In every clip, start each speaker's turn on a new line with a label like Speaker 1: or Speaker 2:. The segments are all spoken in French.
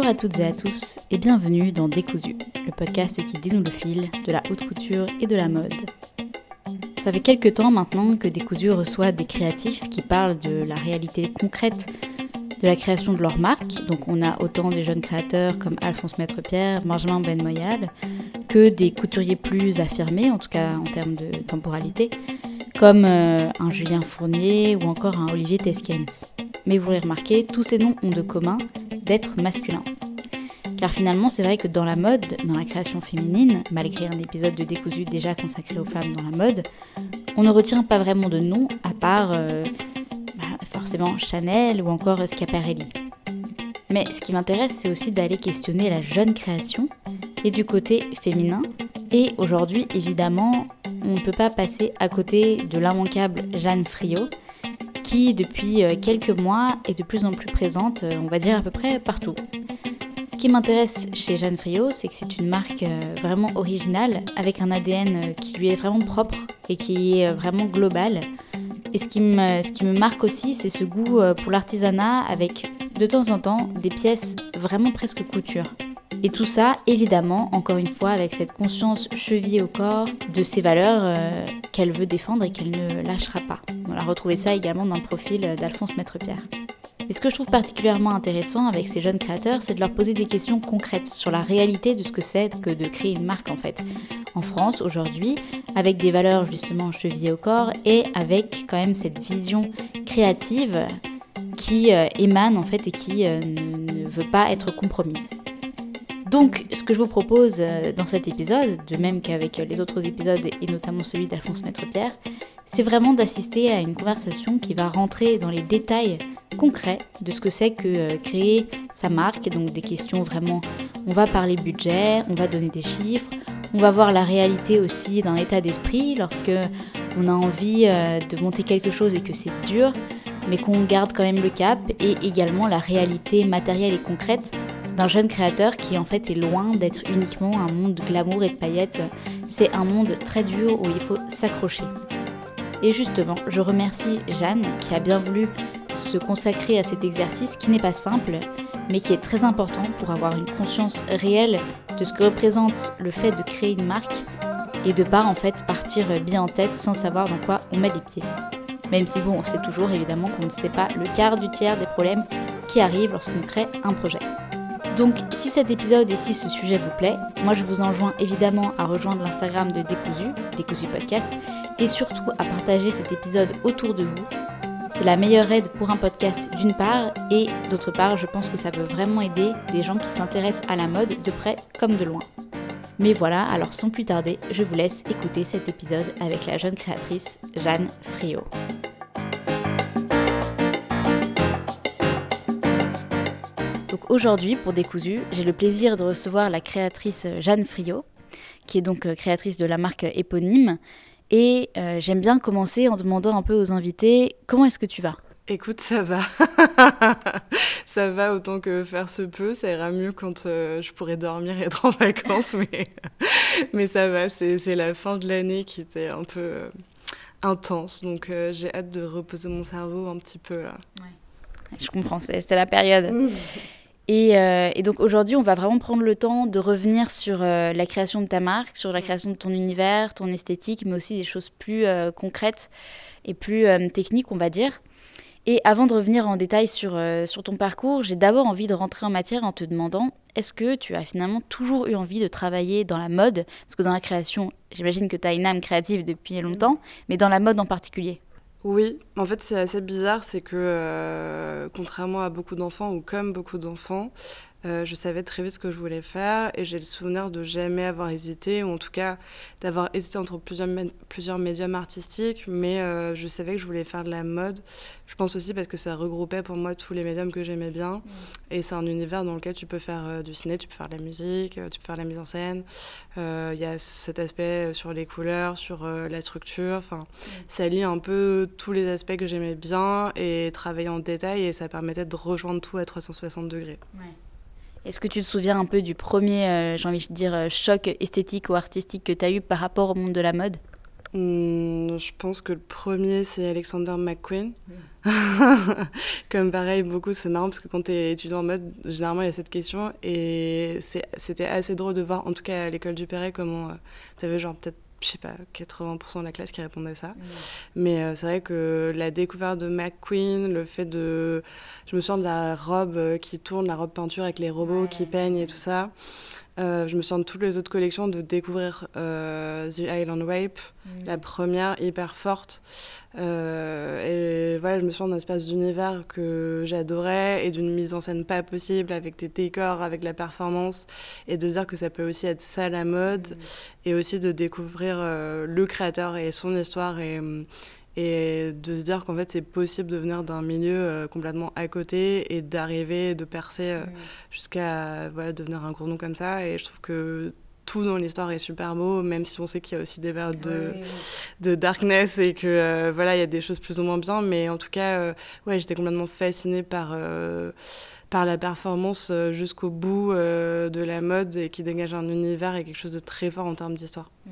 Speaker 1: Bonjour à toutes et à tous et bienvenue dans Décousu, le podcast qui dénoue le fil de la haute couture et de la mode. Ça fait quelques temps maintenant que Décousu reçoit des créatifs qui parlent de la réalité concrète de la création de leur marque. Donc on a autant des jeunes créateurs comme Alphonse Maître-Pierre, Benjamin Ben Moyal, que des couturiers plus affirmés, en tout cas en termes de temporalité, comme euh, un Julien Fournier ou encore un Olivier Teskens. Mais vous l'aurez remarqué, tous ces noms ont de commun d'être masculins. Car finalement, c'est vrai que dans la mode, dans la création féminine, malgré un épisode de Décousu déjà consacré aux femmes dans la mode, on ne retient pas vraiment de nom à part euh, bah, forcément Chanel ou encore Schiaparelli. Mais ce qui m'intéresse, c'est aussi d'aller questionner la jeune création et du côté féminin. Et aujourd'hui, évidemment, on ne peut pas passer à côté de l'immanquable Jeanne Friot, qui depuis euh, quelques mois est de plus en plus présente, euh, on va dire à peu près partout. Ce qui m'intéresse chez Jeanne Friot, c'est que c'est une marque euh, vraiment originale, avec un ADN qui lui est vraiment propre et qui est vraiment global. Et ce qui me, ce qui me marque aussi, c'est ce goût pour l'artisanat avec de temps en temps des pièces vraiment presque couture. Et tout ça, évidemment, encore une fois, avec cette conscience chevillée au corps de ses valeurs euh, qu'elle veut défendre et qu'elle ne lâchera pas. On a retrouvé ça également dans le profil d'Alphonse Maître-Pierre. Et ce que je trouve particulièrement intéressant avec ces jeunes créateurs, c'est de leur poser des questions concrètes sur la réalité de ce que c'est que de créer une marque en fait. En France, aujourd'hui, avec des valeurs justement chevillées au corps et avec quand même cette vision créative qui euh, émane en fait et qui euh, ne veut pas être compromise. Donc, ce que je vous propose euh, dans cet épisode, de même qu'avec euh, les autres épisodes et notamment celui d'Alphonse Maître-Pierre, c'est vraiment d'assister à une conversation qui va rentrer dans les détails concrets de ce que c'est que euh, créer sa marque, donc des questions vraiment, on va parler budget, on va donner des chiffres, on va voir la réalité aussi d'un état d'esprit lorsque on a envie de monter quelque chose et que c'est dur, mais qu'on garde quand même le cap, et également la réalité matérielle et concrète d'un jeune créateur qui en fait est loin d'être uniquement un monde de glamour et de paillettes. C'est un monde très dur où il faut s'accrocher. Et justement, je remercie Jeanne qui a bien voulu se consacrer à cet exercice qui n'est pas simple, mais qui est très important pour avoir une conscience réelle de ce que représente le fait de créer une marque et de pas en fait partir bien en tête sans savoir dans quoi on met les pieds. Même si bon, on sait toujours évidemment qu'on ne sait pas le quart du tiers des problèmes qui arrivent lorsqu'on crée un projet. Donc si cet épisode et si ce sujet vous plaît, moi je vous enjoins évidemment à rejoindre l'Instagram de Décousu, Décousu Podcast, et surtout à partager cet épisode autour de vous. C'est la meilleure aide pour un podcast d'une part, et d'autre part je pense que ça peut vraiment aider des gens qui s'intéressent à la mode de près comme de loin. Mais voilà, alors sans plus tarder, je vous laisse écouter cet épisode avec la jeune créatrice Jeanne Friot. Aujourd'hui, pour Décousu, j'ai le plaisir de recevoir la créatrice Jeanne Friot, qui est donc euh, créatrice de la marque éponyme. Et euh, j'aime bien commencer en demandant un peu aux invités comment est-ce que tu vas?
Speaker 2: Écoute, ça va. ça va autant que faire se peut. Ça ira mieux quand euh, je pourrai dormir et être en vacances. mais, mais ça va. C'est la fin de l'année qui était un peu intense. Donc j'ai hâte de reposer mon cerveau un petit peu là.
Speaker 1: Je comprends, c'est la période. Euh, et, donc aujourd'hui, on va vraiment prendre le temps de revenir sur euh, la création de ta marque, sur la création de ton univers, ton esthétique, mais aussi des choses plus euh, concrètes et plus techniques, on va dire. Et avant de revenir en détail sur, sur ton parcours, j'ai d'abord envie de rentrer en matière en te demandant, est-ce que tu as finalement toujours eu envie de travailler dans la mode? Parce que dans la création, j'imagine que tu as une âme créative depuis longtemps, mais dans la mode en particulier.
Speaker 2: Oui, en fait c'est assez bizarre, c'est que euh, contrairement à beaucoup d'enfants ou comme beaucoup d'enfants, euh, je savais très vite ce que je voulais faire et j'ai le souvenir de jamais avoir hésité, ou en tout cas d'avoir hésité entre plusieurs, plusieurs médiums artistiques, mais euh, je savais que je voulais faire de la mode. Je pense aussi parce que ça regroupait pour moi tous les médiums que j'aimais bien. Et c'est un univers dans lequel tu peux faire euh, du ciné, tu peux faire de la musique, tu peux faire de la mise en scène. Il y a cet aspect sur les couleurs, sur la structure. Enfin, ça lie un peu tous les aspects que j'aimais bien et travailler en détail et ça permettait de rejoindre tout à 360 degrés.
Speaker 1: Est-ce que tu te souviens un peu du premier, euh, j'ai envie de dire, euh, choc esthétique ou artistique que tu as eu par rapport au monde de la mode?
Speaker 2: Hmm, je pense que le premier, c'est Alexander McQueen. Comme pareil, beaucoup, c'est marrant parce que quand tu es étudiant en mode, généralement, il y a cette question. Et c'était assez drôle de voir, en tout cas à l'école du Perret, comment euh, tu avais genre peut-être je sais pas, 80% de la classe qui répondait à ça. Mais euh, c'est vrai que la découverte de McQueen, le fait de. Je me souviens de la robe euh, qui tourne, la robe peinture avec les robots qui peignent et tout ça. Euh, je me sens de toutes les autres collections de découvrir euh, The Island Rape, mm. la première hyper forte. Euh, et voilà, je me sens d'un espace d'univers que j'adorais et d'une mise en scène pas possible avec des décors, avec la performance et de dire que ça peut aussi être ça la mode mm. et aussi de découvrir le créateur et son histoire et et de se dire qu'en fait c'est possible de venir d'un milieu euh, complètement à côté et d'arriver, de percer euh, jusqu'à voilà, devenir un gros nom comme ça. Et je trouve que tout dans l'histoire est super beau, même si on sait qu'il y a aussi des périodes de, de darkness et que euh, voilà, il y a des choses plus ou moins bien. Mais en tout cas, ouais, j'étais complètement fascinée par par la performance jusqu'au bout de la mode et qui dégage un univers et quelque chose de très fort en termes d'histoire. Mm.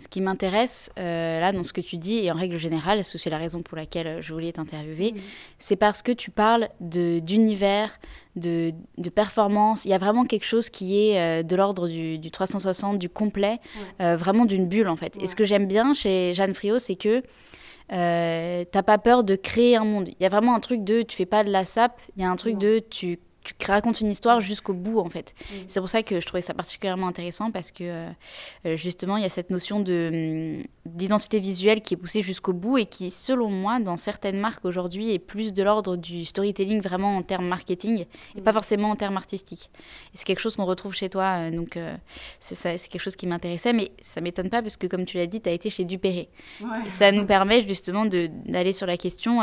Speaker 1: Ce qui m'intéresse euh, là dans ce que tu dis, et en règle générale, c'est la raison pour laquelle je voulais t'interviewer, c'est parce que tu parles d'univers, de, de, performance. Il y a vraiment quelque chose qui est euh, de l'ordre du, 360, du complet, euh, vraiment d'une bulle en fait. Et ce que j'aime bien chez Jeanne Friot, c'est que euh, t'as pas peur de créer un monde. Il y a vraiment un truc de tu fais pas de la sape, il y a un truc de tu tu racontes une histoire jusqu'au bout en fait. Mm. C'est pour ça que je trouvais ça particulièrement intéressant parce que euh, euh, justement il y a cette notion de hum, d'identité visuelle qui est poussée jusqu'au bout et qui selon moi dans certaines marques aujourd'hui est plus de l'ordre du storytelling vraiment en termes marketing et pas mm. forcément en termes artistiques. Et c'est quelque chose qu'on retrouve chez toi euh, donc c'est c'est quelque chose qui m'intéressait mais ça m'étonne pas parce que comme tu l'as dit tu as été chez Dupéré. Ça nous permet justement d'aller sur la question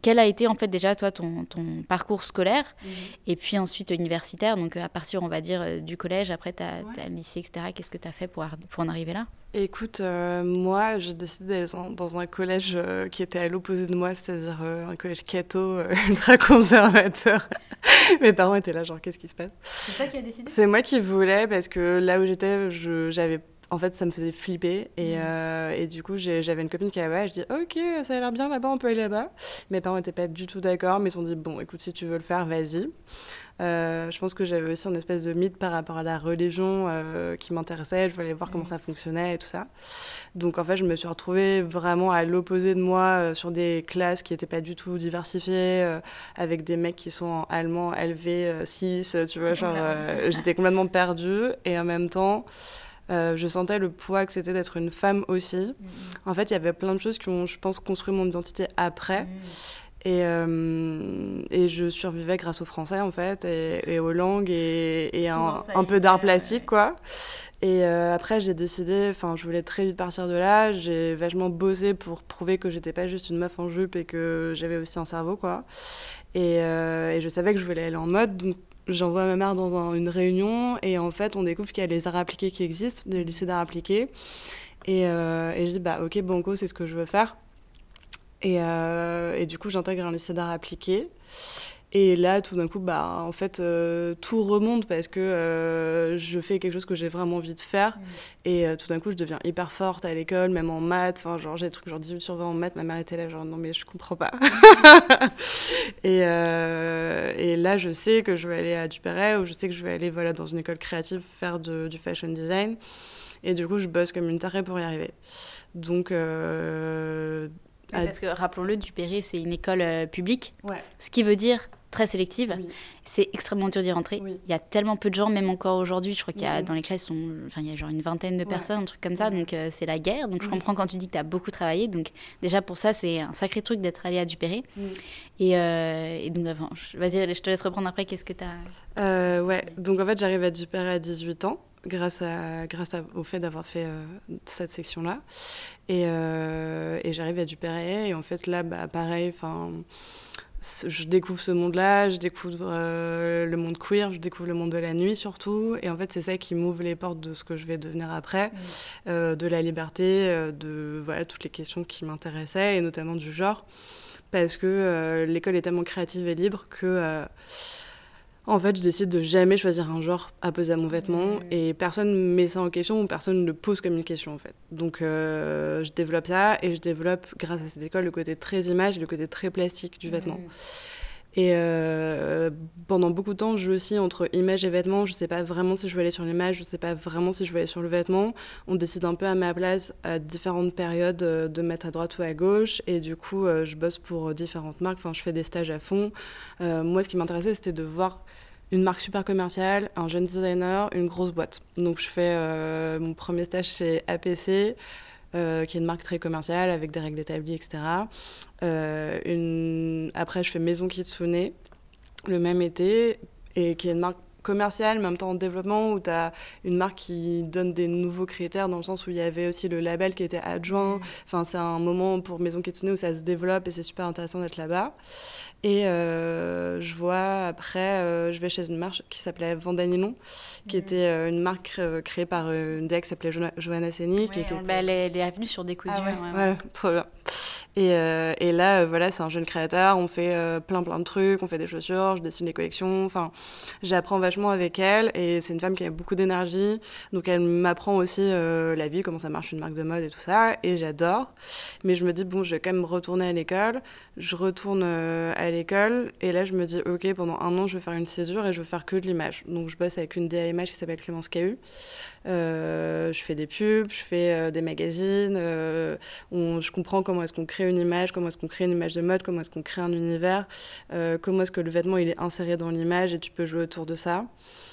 Speaker 1: quel a été en fait déjà toi ton, ton parcours scolaire mm. et puis ensuite universitaire, donc à partir, on va dire, euh, du collège, après tu as, le lycée, etc. Qu'est-ce que tu as fait pour, pour en arriver là?
Speaker 2: Écoute, euh, moi, j'ai décidé d'aller dans, un collège euh, qui était à l'opposé de moi, c'est-à-dire un collège catho, ultra conservateur. Mes parents étaient là, genre, qu'est-ce qui se passe?
Speaker 1: C'est toi qui as décidé?
Speaker 2: C'est moi qui voulais, parce que là où j'étais, j'avais en fait, ça me faisait flipper. Et, mmh. et du coup, j'avais une copine qui là-bas. Et je dis, OK, ça a l'air bien là-bas, on peut aller là-bas. Mes parents n'étaient pas du tout d'accord, mais ils ont dit, bon, écoute, si tu veux le faire, vas-y. Euh, je pense que j'avais aussi un espèce de mythe par rapport à la religion euh, qui m'intéressait. Je voulais voir comment ça fonctionnait et tout ça. Donc en fait, je me suis retrouvée vraiment à l'opposé de moi euh, sur des classes qui n'étaient pas du tout diversifiées, avec des mecs qui sont en allemand LV 6, tu vois, genre j'étais complètement perdue et en même temps. Je sentais le poids que c'était d'être une femme aussi. Mm-hmm. En fait, il y avait plein de choses qui ont, je pense, construit mon identité après. Mm. Et, euh, et, je survivais grâce au français, en fait, et, aux langues, et, un, peu d'art plastique, quoi. Et euh, après, j'ai décidé, enfin, je voulais très vite partir de là. J'ai vachement bossé pour prouver que j'étais pas juste une meuf en jupe et que j'avais aussi un cerveau, quoi. Et, euh, je savais que je voulais aller en mode, donc j'envoie ma mère dans une réunion, et en fait, on découvre qu'il y a les arts appliqués qui existent, des lycées d'arts appliqués. Et, et je dis, bah, ok, Banco, c'est ce que je veux faire. Euh, et, du coup, j'intègre un lycée d'art appliqué. Et là, tout d'un coup, bah, en fait, euh, tout remonte parce que euh, je fais quelque chose que j'ai vraiment envie de faire. Mm. Et tout d'un coup, je deviens hyper forte à l'école, même en maths. Enfin, genre, j'ai des trucs genre 18 sur 20 en maths. Ma mère était là, genre, non, mais je comprends pas. et, et, là, je sais que je vais aller à Dupéret ou je sais que je vais aller voilà, dans une école créative faire du fashion design. Et du coup, je bosse comme une tarée pour y arriver. Donc,
Speaker 1: parce que rappelons-le, Dupéré, c'est une école euh, publique, ce qui veut dire très sélective. C'est extrêmement dur d'y rentrer. Il y a tellement peu de gens, même encore aujourd'hui. Je crois qu'il y a dans les classes, enfin, il y a genre une vingtaine de personnes, un truc comme ça. Donc euh, c'est la guerre. Donc je comprends quand tu dis que tu as beaucoup travaillé. Donc déjà pour ça, c'est un sacré truc d'être allé à Dupéré. Et, euh, et, donc, vas-y, je te laisse reprendre après. Qu'est-ce que tu
Speaker 2: as. ouais, donc en fait, j'arrive à Dupéré à 18 ans grâce, à, grâce au fait d'avoir fait euh, cette section-là. Et, euh, et j'arrive à Dupéret, et en fait, là, bah, pareil, enfin je découvre ce monde-là, je découvre euh, le monde queer, je découvre le monde de la nuit surtout. Et en fait, c'est ça qui m'ouvre les portes de ce que je vais devenir après, mm. de la liberté, de voilà, toutes les questions qui m'intéressaient, et notamment du genre. Parce que l'école est tellement créative et libre que En fait, je décide de jamais choisir un genre à poser à mon vêtement
Speaker 1: Mmh.
Speaker 2: et personne ne met ça en question ou personne ne le pose comme une question en fait. Donc euh, je développe ça et je développe grâce à cette école le côté très image et le côté très plastique du vêtement. Et euh, pendant beaucoup de temps, je joue aussi entre image et vêtement. Je sais pas vraiment si je veux aller sur l'image, je sais pas vraiment si je veux aller sur le vêtement. On décide un peu à ma place à différentes périodes euh, de mettre à droite ou à gauche. Et du coup, euh, je bosse pour différentes marques. Enfin, je fais des stages à fond. Moi, ce qui m'intéressait, c'était de voir une marque super commerciale, un jeune designer, une grosse boîte. Donc, je fais mon premier stage chez APC. Euh, qui est une marque très commerciale avec des règles établies, etc. Euh. Après, je fais Maison Kitsune le même été, et qui est une marque commerciale, mais en même temps en développement, où tu as une marque qui donne des nouveaux critères, dans le sens où il y avait aussi le label qui était adjoint. Enfin, c'est un moment pour Maison Kitsune où ça se développe, et c'est super intéressant d'être là-bas. Et euh, je vois, après, euh, je vais chez une marque qui s'appelait Vandanilon, qui
Speaker 1: Mhm.
Speaker 2: était euh, une marque créée par une DEC qui s'appelait Jo- Johanna Senik.
Speaker 1: Ouais,
Speaker 2: qui était-
Speaker 1: bah, elle, est, elle est sur des
Speaker 2: ah ouais,
Speaker 1: ouais,
Speaker 2: ouais, trop bien. Et, euh, et là, euh, voilà, c'est un jeune créateur. On fait euh, plein, plein de trucs. On fait des chaussures, je dessine les collections. Enfin, j'apprends vachement avec elle. Et c'est une femme qui a beaucoup d'énergie. Donc, elle m'apprend aussi la vie, comment ça marche une marque de mode et tout ça. Et j'adore. Mais je me dis, bon, je vais quand même retourner à l'école. Je retourne à l'école. Et là, je me dis, OK, pendant un an, je vais faire une césure et je vais faire que de l'image. Donc, je bosse avec une DAMH qui s'appelle Clémence Cahu. Euh, je fais des pubs, je fais euh, des magazines, euh, je comprends comment est-ce qu'on crée une image, comment est-ce qu'on crée une image de mode, comment est-ce qu'on crée un univers, comment est-ce que le vêtement il est inséré dans l'image et tu peux jouer autour de ça.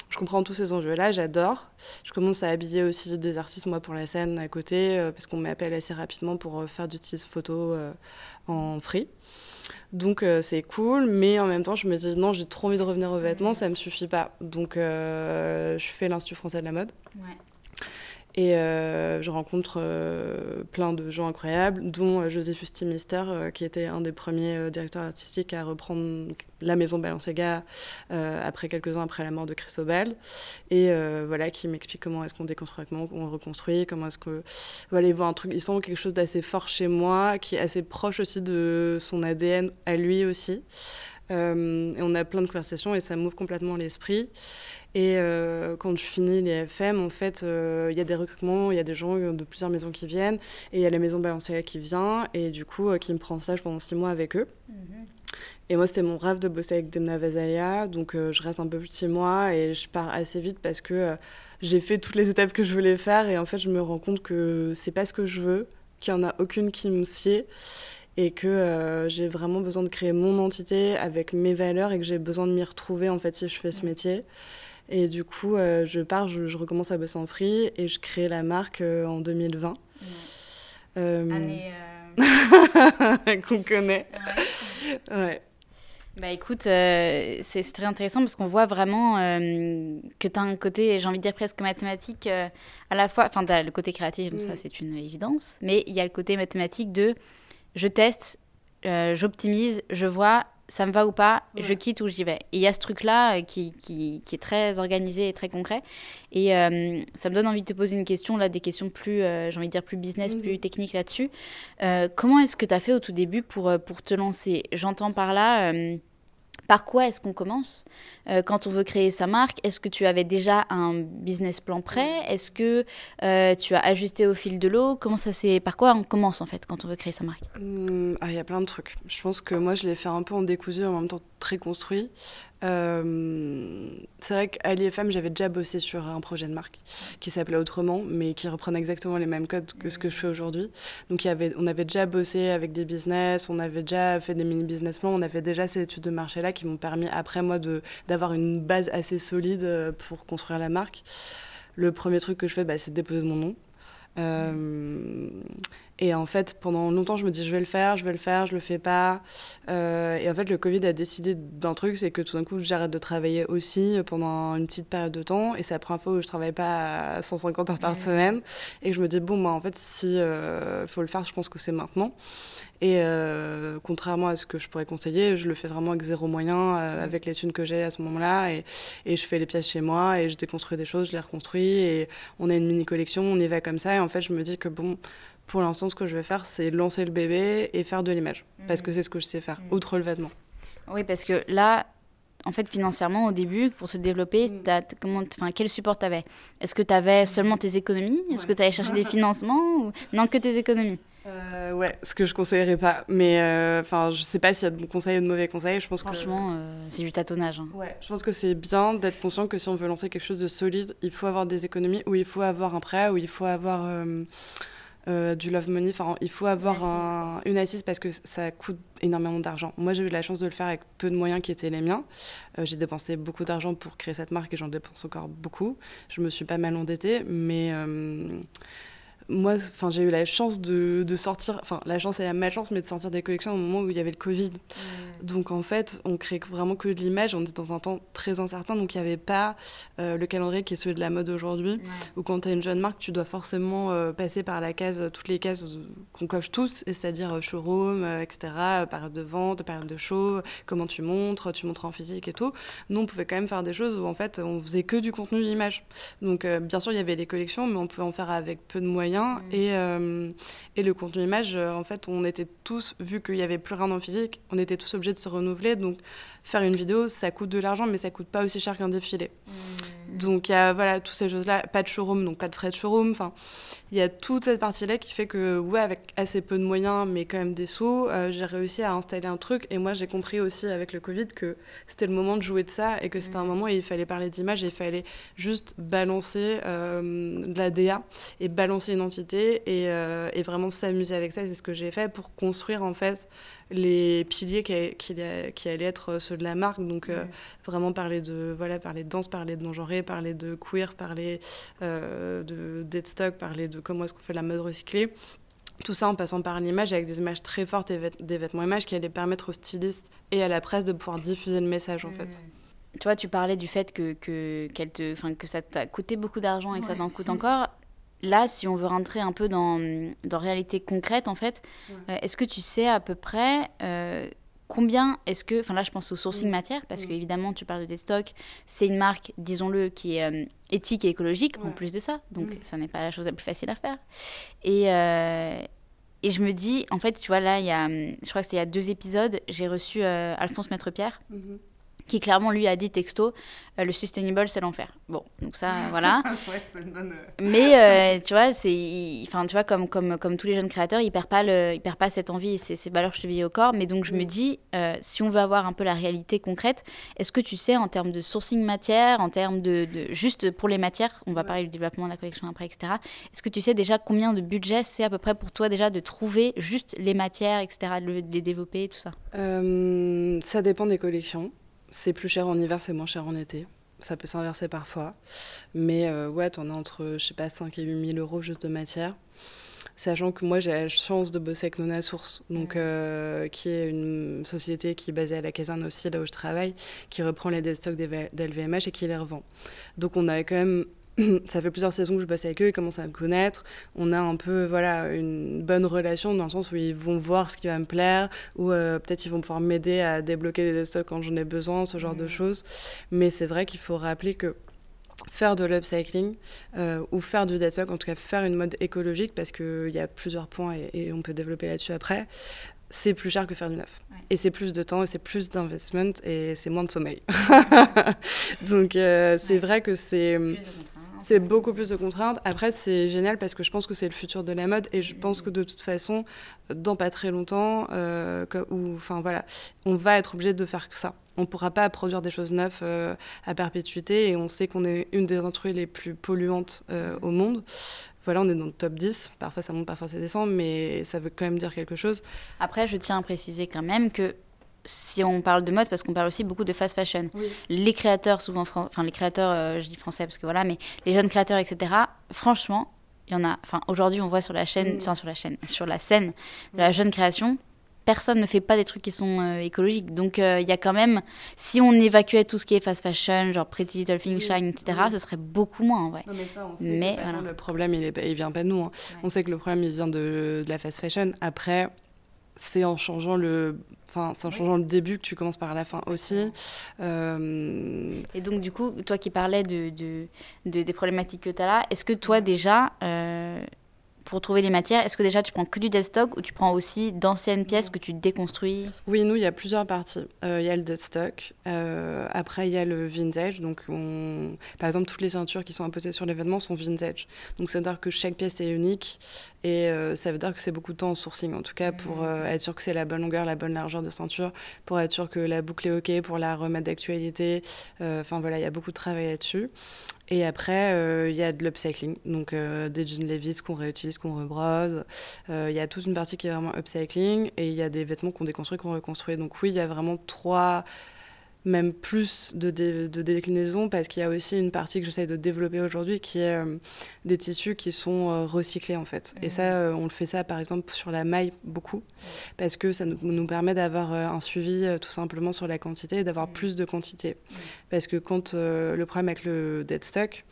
Speaker 2: Je comprends tous ces enjeux-là, j'adore. Je commence à habiller aussi des artistes, moi, pour la scène à côté, parce qu'on m'appelle assez rapidement pour faire du style photo en free. Donc euh, c'est cool, mais en même temps, je me dis non, j'ai trop envie de revenir aux vêtements, ça me suffit pas. Donc euh, je fais l'Institut français de la mode.
Speaker 1: Ouais.
Speaker 2: Et euh, je rencontre euh, plein de gens incroyables, dont euh, Joséphus Timister, qui était un des premiers directeurs artistiques à reprendre la maison Balenciaga après quelques ans après la mort de Christobal. Et voilà, qui m'explique comment est-ce qu'on déconstruit, comment on reconstruit, comment est-ce que. Voilà, il voit un truc, il sent quelque chose d'assez fort chez moi, qui est assez proche aussi de son ADN à lui aussi. Euh, et on a plein de conversations et ça m'ouvre complètement l'esprit. Et euh, quand je finis les FM, en fait, euh, il y a des recrutements, il y a des gens de plusieurs maisons qui viennent, et il y a la maison Balenciaga qui vient, et du coup, qui me prend en stage pendant six mois avec eux.
Speaker 1: Mhm.
Speaker 2: Et moi, c'était mon rêve de bosser avec Demna Vazalia, donc je reste un peu plus de six mois, et je pars assez vite parce que j'ai fait toutes les étapes que je voulais faire, et en fait, je me rends compte que c'est pas ce que je veux, qu'il n'y en a aucune qui me sied et que euh, j'ai vraiment besoin de créer mon entité avec mes valeurs et que j'ai besoin de m'y retrouver en fait si je fais ce métier. Et du coup, euh, je pars, je, je, recommence à bosser en free et je crée la marque euh, en 2020.
Speaker 1: Ouais. Euh... Année
Speaker 2: qu'on connaît.
Speaker 1: Ouais.
Speaker 2: ouais.
Speaker 1: Bah écoute, euh, c'est très intéressant parce qu'on voit vraiment euh, que tu as un côté, j'ai envie de dire presque mathématique, euh, à la fois, enfin, tu as le côté créatif, mm. ça c'est une évidence, mais il y a le côté mathématique de je teste, euh, j'optimise, je vois, ça me va ou pas, ouais. je quitte ou j'y vais. Et il y a ce truc-là euh, qui, qui, qui, est très organisé et très concret. Et euh, ça me donne envie de te poser une question, là, des questions plus, euh, j'ai envie de dire, plus business, mmh. plus techniques là-dessus. Euh, comment est-ce que tu as fait au tout début pour, pour te lancer? J'entends par là par quoi est-ce qu'on commence euh, quand on veut créer sa marque Est-ce que tu avais déjà un business plan prêt? Est-ce que euh, tu as ajusté au fil de l'eau? Comment ça c'est Par quoi on commence en fait quand on veut créer sa marque?
Speaker 2: Il mmh, ah, y a plein de trucs. Je pense que moi je l'ai fait un peu en décousu, en même temps très construit. Euh, c'est vrai qu'à l'IFM, j'avais déjà bossé sur un projet de marque qui s'appelait Autrement, mais qui reprenait exactement les mêmes codes que ce que je fais aujourd'hui. Donc, on avait déjà bossé avec des business, on avait déjà fait des mini-business plans, on avait déjà ces études de marché-là qui m'ont permis, après moi, d'avoir une base assez solide euh, pour construire la marque. Le premier truc que je fais, bah, c'est de déposer mon nom. Euh, et en fait, pendant longtemps, je me dis, je vais le faire, je vais le faire, je le fais pas. Euh, et en fait, le Covid a décidé d'un truc, c'est que tout d'un coup, j'arrête de travailler aussi pendant une petite période de temps. Et c'est la première fois où je travaille pas à 150 heures par semaine. Et je me dis, bon, bah, en fait, si euh, faut le faire, je pense que c'est maintenant. Et euh, contrairement à ce que je pourrais conseiller, je le fais vraiment avec zéro moyen, euh, avec les thunes que j'ai à ce moment-là. Et, et, je fais les pièces chez moi et je déconstruis des choses, je les reconstruis. Et on a une mini-collection, on y va comme ça. Et en fait, je me dis que bon, pour l'instant, ce que je vais faire, c'est lancer le bébé et faire de l'image. Mmh. Parce que c'est ce que je sais faire, mmh. outre le vêtement.
Speaker 1: Oui, parce que là, en fait, financièrement, au début, pour se développer,
Speaker 2: Mm.
Speaker 1: t'as- comment, enfin, quel support tu avais Est-ce que tu avais seulement tes économies? Est-ce que tu allais chercher des financements ou... Non, que tes économies?
Speaker 2: Euh, ouais, ce que je conseillerais pas. Mais euh, enfin, je sais pas s'il y a de bons conseils ou de mauvais conseils. Je pense
Speaker 1: Franchement, euh, c'est du tâtonnage. hein.
Speaker 2: que ouais, je pense que c'est bien d'être conscient que si on veut lancer quelque chose de solide, il faut avoir des économies, ou il faut avoir un prêt, ou il faut avoir euh, du love money. Enfin, il faut avoir
Speaker 1: Une assise,
Speaker 2: un- une assise parce que ça coûte énormément d'argent. Moi, j'ai eu la chance de le faire avec peu de moyens qui étaient les miens. Euh, j'ai dépensé beaucoup d'argent pour créer cette marque et j'en dépense encore beaucoup. Je me suis pas mal endettée, mais euh, moi, enfin, j'ai eu la chance de, de sortir, enfin, la chance et la malchance, mais de sortir des collections au moment où il y avait le Covid. Donc, en fait, on crée vraiment que de l'image. On est dans un temps très incertain, donc il n'y avait pas euh, le calendrier qui est celui de la mode aujourd'hui. Ou quand tu as une jeune marque, tu dois forcément euh, passer par la case, toutes les cases qu'on coche tous, c'est-à-dire euh, showroom, euh, etc., période de vente, période de show, comment tu montres, tu montres en physique et tout. Nous, on pouvait quand même faire des choses où en fait, on faisait que du contenu image. Donc, bien sûr, il y avait les collections, mais on pouvait en faire avec peu de moyens. Et, euh, et le contenu image, euh, en fait, on était tous, vu qu'il n'y avait plus rien en physique, on était tous obligés de se renouveler. Donc, faire une vidéo, ça coûte de l'argent, mais ça coûte pas aussi cher qu'un défilé. Donc il y a voilà toutes ces choses-là, pas de showroom, donc pas de frais de showroom. Enfin, il y a toute cette partie-là qui fait que ouais, avec assez peu de moyens, mais quand même des sous, euh, j'ai réussi à installer un truc. Et moi, j'ai compris aussi avec le Covid que c'était le moment de jouer de ça et que c'était un moment où il fallait parler d'image et il fallait juste balancer euh, de la DA et balancer une entité et, euh, et vraiment s'amuser avec ça. C'est ce que j'ai fait pour construire en fait les piliers qui, qui, qui allaient être ceux de la marque. Donc euh, vraiment parler de voilà parler de danse, parler de non genré, parler de queer, parler euh, de deadstock, parler de comment est-ce qu'on fait la mode recyclée. Tout ça en passant par l'image avec des images très fortes et vêt- des vêtements images qui allaient permettre aux stylistes et à la presse de pouvoir diffuser le message en fait.
Speaker 1: Tu vois, tu parlais du fait que, que, qu'elle te, enfin, que ça t'a coûté beaucoup d'argent et que ça t'en coûte encore. Là, si on veut rentrer un peu dans, dans réalité concrète, en fait,
Speaker 2: Ouais.
Speaker 1: euh, est-ce que tu sais à peu près euh, combien est-ce que. Enfin, là, je pense au sourcing
Speaker 2: Mm.
Speaker 1: matière, parce
Speaker 2: Mm.
Speaker 1: qu'évidemment, tu parles de Deadstock. C'est une marque, disons-le, qui est euh, éthique et écologique, en plus de ça. Donc,
Speaker 2: Mm.
Speaker 1: ça n'est pas la chose la plus facile à faire. Et. euh, et je me dis, en fait, tu vois, là, il y a, je crois que c'était il y a deux épisodes, j'ai reçu euh, Alphonse Maître-Pierre, qui clairement lui a dit texto euh, le sustainable c'est l'enfer. Bon, donc ça voilà.
Speaker 2: ouais, c'est une bonne.
Speaker 1: Mais euh, tu vois, c'est il- enfin tu vois comme comme comme tous les jeunes créateurs, ils perdent pas le ils perdent pas cette envie, c'est c'est valeurs chevillées au corps, mais donc je me
Speaker 2: Mm.
Speaker 1: dis euh, si on veut avoir un peu la réalité concrète, est-ce que tu sais en termes de sourcing matière, en termes de, de- juste pour les matières, on va
Speaker 2: Ouais.
Speaker 1: parler du développement de la collection après etc. Est-ce que tu sais déjà combien de budget c'est à peu près pour toi déjà de trouver juste les matières etc. de le- de les développer tout ça?
Speaker 2: Euh, ça dépend des collections. C'est plus cher en hiver, c'est moins cher en été. Ça peut s'inverser parfois. Mais euh, ouais, t'en as entre, je sais pas, 5 et 8 000 euros juste de matière. Sachant que moi, j'ai la chance de bosser avec Nona Source, donc, euh, qui est une société qui est basée à la caserne aussi, là où je travaille, qui reprend les stocks d'LVMH et qui les revend. Donc on a quand même ça fait plusieurs saisons que je bosse avec eux, ils commencent à me connaître. On a un peu voilà, une bonne relation dans le sens où ils vont voir ce qui va me plaire, ou euh, peut-être ils vont pouvoir m'aider à débloquer des stocks quand j'en ai besoin, ce genre de choses. Mais c'est vrai qu'il faut rappeler que faire de l'upcycling euh, ou faire du dead stock, en tout cas faire une mode écologique, parce qu'il y a plusieurs points et, et on peut développer là-dessus après, c'est plus cher que faire du neuf.
Speaker 1: Ouais.
Speaker 2: Et c'est plus de temps, et c'est plus d'investment, et c'est moins de sommeil. Donc euh, c'est
Speaker 1: Ouais.
Speaker 2: vrai que c'est... C'est beaucoup plus de contraintes. Après, c'est génial parce que je pense que c'est le futur de la mode et je pense que de toute façon, dans pas très longtemps, euh, que- ou enfin voilà, on va être obligé de faire ça. On pourra pas produire des choses neuves euh, à perpétuité et on sait qu'on est une des industries les plus polluantes euh, au monde. Voilà, on est dans le top 10. Parfois ça monte, parfois ça descend, mais ça veut quand même dire quelque chose.
Speaker 1: Après, je tiens à préciser quand même que si on parle de mode, parce qu'on parle aussi beaucoup de fast fashion,
Speaker 2: Oui.
Speaker 1: les créateurs, souvent, fran- enfin les créateurs, euh, je dis français parce que voilà, mais les jeunes créateurs, etc., franchement, il y en a, enfin aujourd'hui, on voit sur la chaîne,
Speaker 2: Mm.
Speaker 1: enfin, sur la chaîne, sur la scène de la jeune création, personne ne fait pas des trucs qui sont euh, écologiques. Donc euh, il y a quand même, si on évacuait tout ce qui est fast fashion, genre Pretty Little Thing,
Speaker 2: Oui,
Speaker 1: Shine, etc.,
Speaker 2: oui.
Speaker 1: ce serait beaucoup moins en vrai.
Speaker 2: Non, mais ça, on sait
Speaker 1: Mais
Speaker 2: de toute façon,
Speaker 1: voilà.
Speaker 2: le problème, il, est, il vient pas de nous. hein. On sait que le problème, il vient de, de la fast fashion. Après, c'est en changeant le... Enfin, c'est en changeant le début que tu commences par la fin aussi. Euh,
Speaker 1: Et donc, du coup, toi qui parlais de, de, de- des problématiques que tu as là, est-ce que toi, déjà, euh, pour trouver les matières, est-ce que déjà tu prends que du dead stock ou tu prends aussi d'anciennes pièces que tu déconstruis?
Speaker 2: Oui, nous, il y a plusieurs parties. Euh, il y a le dead stock, euh, après il y a le vintage. Donc, on... par exemple, toutes les ceintures qui sont imposées sur l'événement sont vintage. Donc, c'est-à-dire que chaque pièce est unique et euh, ça veut dire que c'est beaucoup de temps en sourcing, en tout cas, pour être sûr que c'est la bonne longueur, la bonne largeur de ceinture, pour être sûr que la boucle est OK, pour la remettre d'actualité. Enfin, voilà, il y a beaucoup de travail là-dessus. Et après, il y a de l'upcycling, donc des jeans Levi's qu'on réutilise, qu'on rebrode. Euh, il y a toute une partie qui est vraiment upcycling et il y a des vêtements qu'on déconstruit, qu'on reconstruit. Donc oui, il y a vraiment trois même plus de, de déclinaison parce qu'il y a aussi une partie que j'essaie de développer aujourd'hui qui est euh, des tissus qui sont euh, recyclés en fait. Et ça, euh, on le fait ça par exemple sur la maille beaucoup parce que ça nous, nous permet d'avoir un suivi tout simplement sur la quantité et d'avoir plus de quantité. Parce que quand le problème avec le dead stock,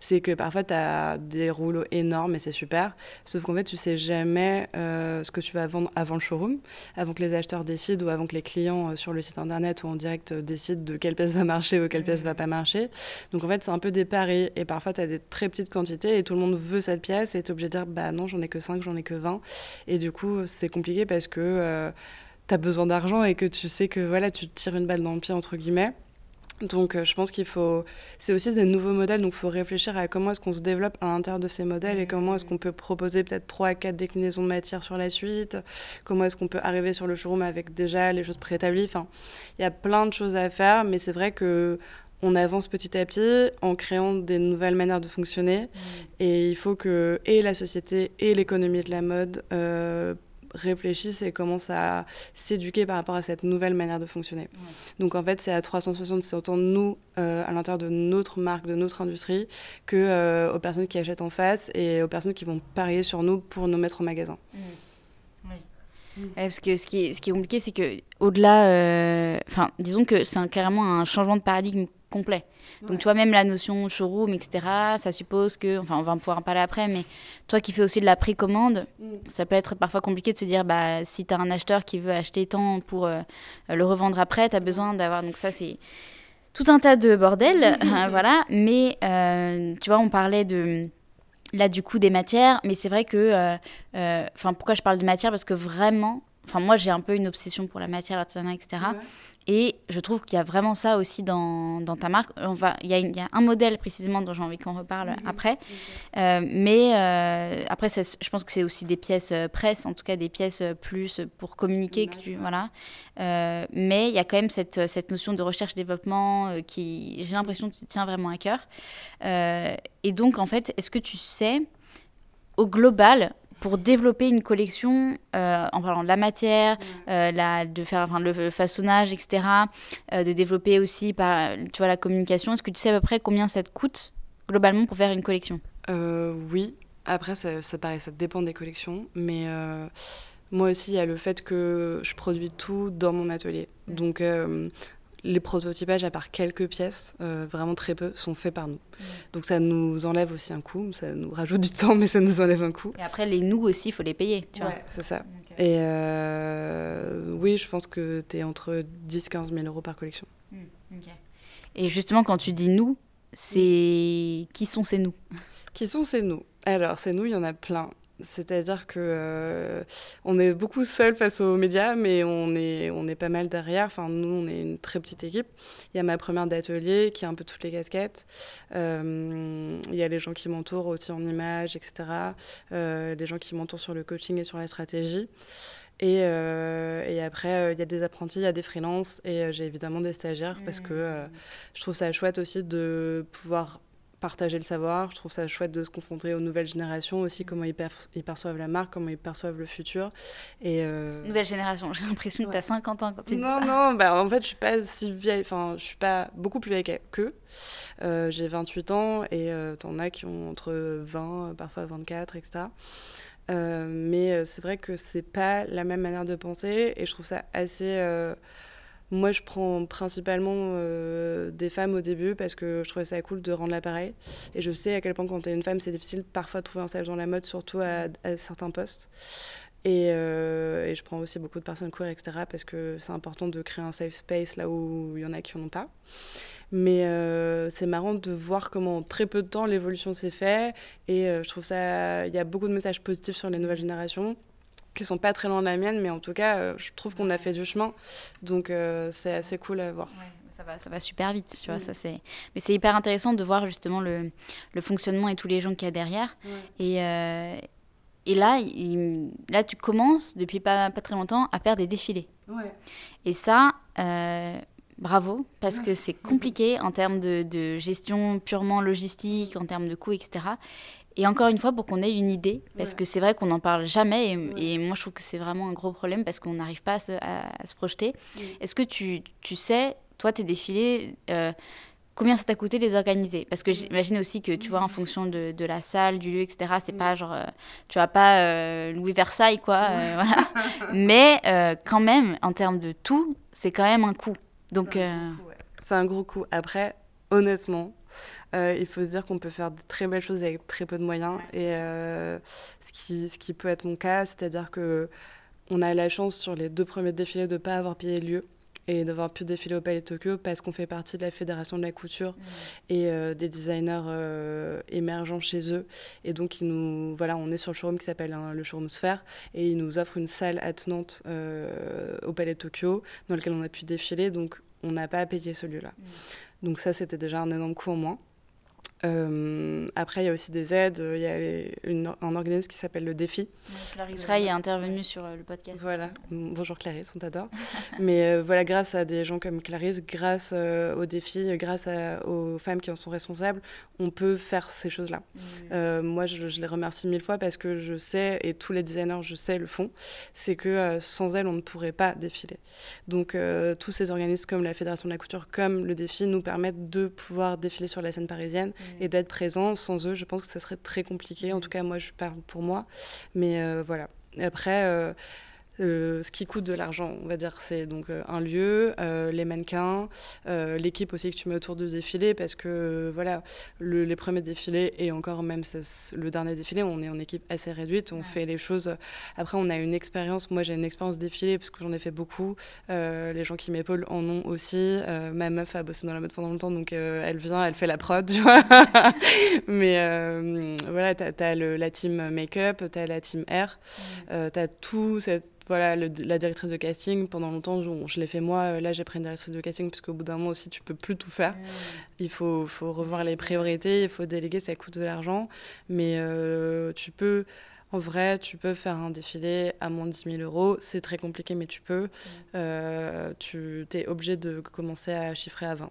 Speaker 2: c'est que parfois tu as des rouleaux énormes et c'est super, sauf qu'en fait tu sais jamais ce que tu vas vendre avant le showroom, avant que les acheteurs décident ou avant que les clients sur le site internet ou en direct décide de quelle pièce va marcher ou quelle pièce va pas marcher. Donc en fait, c'est un peu des paris. Et parfois, tu as des très petites quantités et tout le monde veut cette pièce et tu es obligé de dire bah non, j'en ai que 5, j'en ai que 20. Et du coup, c'est compliqué parce que euh, tu as besoin d'argent et que tu sais que voilà, tu te tires une balle dans le pied, entre guillemets. Donc euh, je pense qu'il faut, c'est aussi des nouveaux modèles, donc il faut réfléchir à comment est-ce qu'on se développe à l'intérieur de ces modèles et comment est-ce qu'on peut proposer peut-être 3 à 4 déclinaisons de matière sur la suite, comment est-ce qu'on peut arriver sur le showroom avec déjà les choses préétablies. Enfin, il y a plein de choses à faire, mais c'est vrai que on avance petit à petit en créant des nouvelles manières de fonctionner. Mmh. Et il faut que et la société et l'économie de la mode euh, réfléchissent et commencent à s'éduquer par rapport à cette nouvelle manière de fonctionner. Donc en fait, c'est à 360, c'est autant nous, euh, à l'intérieur de notre marque, de notre industrie, que euh, aux personnes qui achètent en face et aux personnes qui vont parier sur nous pour nous mettre au magasin.
Speaker 1: Mmh. Oui. parce que ce qui est, ce qui est compliqué, c'est que au-delà, euh, enfin, disons que c'est carrément un changement de paradigme complet. Donc, tu vois, même la notion showroom, etc., ça suppose que, enfin, on va pouvoir en parler après, mais toi qui fais aussi de la précommande, mm. ça peut être parfois compliqué de se dire, bah, si tu as un acheteur qui veut acheter tant pour euh, le revendre après, tu as besoin d'avoir. Donc, ça, c'est tout un tas de bordel, voilà. Mais, euh, tu vois, on parlait de là du coup des matières mais c'est vrai que euh, enfin pourquoi je parle de matière parce que vraiment enfin moi j'ai un peu une obsession pour la matière l'artisanat etc et je trouve qu'il y a vraiment ça aussi dans, dans ta marque. On va, il, y a il y, a un modèle précisément dont j'ai envie qu'on reparle après. Euh, mais euh, après, je pense que c'est aussi des pièces euh, presse, en tout cas des pièces plus pour communiquer. Que tu, voilà. mais il y a quand même cette, cette notion de recherche-développement qui, j'ai l'impression, te tient vraiment à cœur. et donc, en fait, est-ce que tu sais, au global, pour développer une collection euh, en parlant de la matière, euh, la, de faire enfin, le façonnage, etc., euh, de développer aussi par, tu vois, la communication. Est-ce que tu sais à peu près combien ça te coûte globalement pour faire une collection?
Speaker 2: Oui. Après, ça, ça, paraît, ça dépend des collections, mais moi aussi, il y a le fait que je produis tout dans mon atelier. Donc, les prototypages, à part quelques pièces, euh, vraiment très peu, sont faits par nous. Mm. Donc ça nous enlève aussi un coût, ça nous rajoute du temps, mais ça nous enlève un coût.
Speaker 1: Et après, les nous aussi, il faut les payer, tu vois.
Speaker 2: c'est ça. Et euh, oui, je pense que tu es entre 10-15 000 euros par collection. Mm,
Speaker 1: Et justement, quand tu dis nous, c'est qui sont ces nous?
Speaker 2: Qui sont ces nous? Alors, ces nous, il y en a plein. C'est-à-dire que euh, on est beaucoup seul face aux médias, mais on est, on est pas mal derrière. Enfin, nous, on est une très petite équipe. Il y a ma première d'atelier qui a un peu toutes les casquettes. Euh, il y a les gens qui m'entourent aussi en images, etc. Euh, les gens qui m'entourent sur le coaching et sur la stratégie. Et, et après, il y a des apprentis, il y a des freelances et j'ai évidemment des stagiaires parce que mmh. je trouve ça chouette aussi de pouvoir partager le savoir. Je trouve ça chouette de se confronter aux nouvelles générations aussi, comment ils, perçoivent la marque, comment ils perçoivent le futur.
Speaker 1: Et euh... Nouvelle génération, j'ai l'impression que tu as 50 ans quand tu dis non,
Speaker 2: ça. Non, bah, en fait, je suis pas si vieille, enfin, je suis pas beaucoup plus vieille qu'eux. Euh, j'ai 28 ans et euh, t'en as qui ont entre 20, parfois 24, etc. Euh, mais c'est vrai que c'est pas la même manière de penser et je trouve ça assez moi, je prends principalement euh, des femmes au début parce que je trouvais ça cool de rendre l'appareil. Et je sais à quel point, quand tu es une femme, c'est difficile parfois de trouver un stage dans la mode, surtout à, certains postes. Et, et, je prends aussi beaucoup de personnes queer, etc. Parce que c'est important de créer un safe space là où il y en a qui n'en ont pas. Mais euh, c'est marrant de voir comment en très peu de temps l'évolution s'est faite. Et euh, je trouve ça. Il y a beaucoup de messages positifs sur les nouvelles générations qui sont pas très loin de la mienne, mais en tout cas, euh, je trouve qu'on a fait du chemin. Donc c'est assez cool à voir.
Speaker 1: ça va, ça va super vite, tu vois. Ça, c'est... Mais c'est hyper intéressant de voir justement le, le fonctionnement et tous les gens qu'il y a derrière. Et, et là, là, tu commences depuis pas, pas très longtemps à faire des défilés. Et ça, bravo, parce que c'est compliqué en termes de, gestion purement logistique, en termes de coûts, etc. Et encore une fois, pour qu'on ait une idée, parce que c'est vrai qu'on n'en parle jamais, et, moi je trouve que c'est vraiment un gros problème parce qu'on n'arrive pas à se, projeter. Est-ce que tu, sais, toi, tes défilés, euh, combien ça t'a coûté les organiser? Parce que j'imagine aussi que, tu vois, en fonction de, la salle, du lieu, etc., c'est pas genre, euh, tu vas pas euh, louer Versailles, quoi, voilà. Mais quand même, en termes de tout, c'est quand même un coût. Donc,
Speaker 2: c'est un, gros coup. Après, honnêtement, euh, il faut se dire qu'on peut faire de très belles choses avec très peu de moyens. et euh, ce, qui, ce qui peut être mon cas, c'est-à-dire que on a la chance sur les deux premiers défilés de ne pas avoir payé le lieu et d'avoir pu défiler au Palais de Tokyo parce qu'on fait partie de la fédération de la couture mmh. et euh, des designers euh, émergents chez eux. Et donc, ils nous, voilà, on est sur le showroom qui s'appelle hein, le showroom Sphère et ils nous offrent une salle attenante euh, au Palais de Tokyo dans laquelle on a pu défiler. Donc, on n'a pas à payer ce lieu-là. Mmh. Donc ça, c'était déjà un énorme coup en moins. Euh, après, il y a aussi des aides. Il y a un organisme qui s'appelle le Défi.
Speaker 1: Clarisse Ray est intervenue sur euh, le podcast.
Speaker 2: Voilà. Bonjour Clarisse, on t'adore. Mais euh, voilà, grâce à des gens comme Clarisse, grâce au Défi, grâce aux femmes qui en sont responsables, on peut faire ces choses-là. Mmh. moi, je, les remercie mille fois parce que je sais, et tous les designers, je sais, le font, c'est que sans elles, on ne pourrait pas défiler. Donc, tous ces organismes comme la Fédération de la Couture, comme le Défi, nous permettent de pouvoir défiler sur la scène parisienne. Mmh et d'être présent. Sans eux, je pense que ça serait très compliqué. En tout cas, moi, je parle pour moi. Mais euh, voilà. Après, euh, ce qui coûte de l'argent, on va dire, c'est donc euh, un lieu, euh, les mannequins, l'équipe aussi que tu mets autour du défilé, parce que voilà, les premiers défilés et encore même le dernier défilé, on est en équipe assez réduite, on fait les choses. Après, on a une expérience. Moi, j'ai une expérience défilé parce que j'en ai fait beaucoup. les gens qui m'épaulent en ont aussi. ma meuf a bossé dans la mode pendant longtemps, donc elle vient, elle fait la prod, tu vois. Mais voilà, tu as, la team make-up, tu as la team air, tu as tout cette voilà, la directrice de casting, pendant longtemps, je, l'ai fait moi. Euh, là, j'ai pris une directrice de casting parce qu'au bout d'un moment aussi, tu peux plus tout faire. Il faut, faut, revoir les priorités, il faut déléguer, ça coûte de l'argent. Mais euh, tu peux, en vrai, tu peux faire un défilé à moins de 10 000 euros. C'est très compliqué, mais tu peux. Euh, tu es obligé de commencer à chiffrer à 20.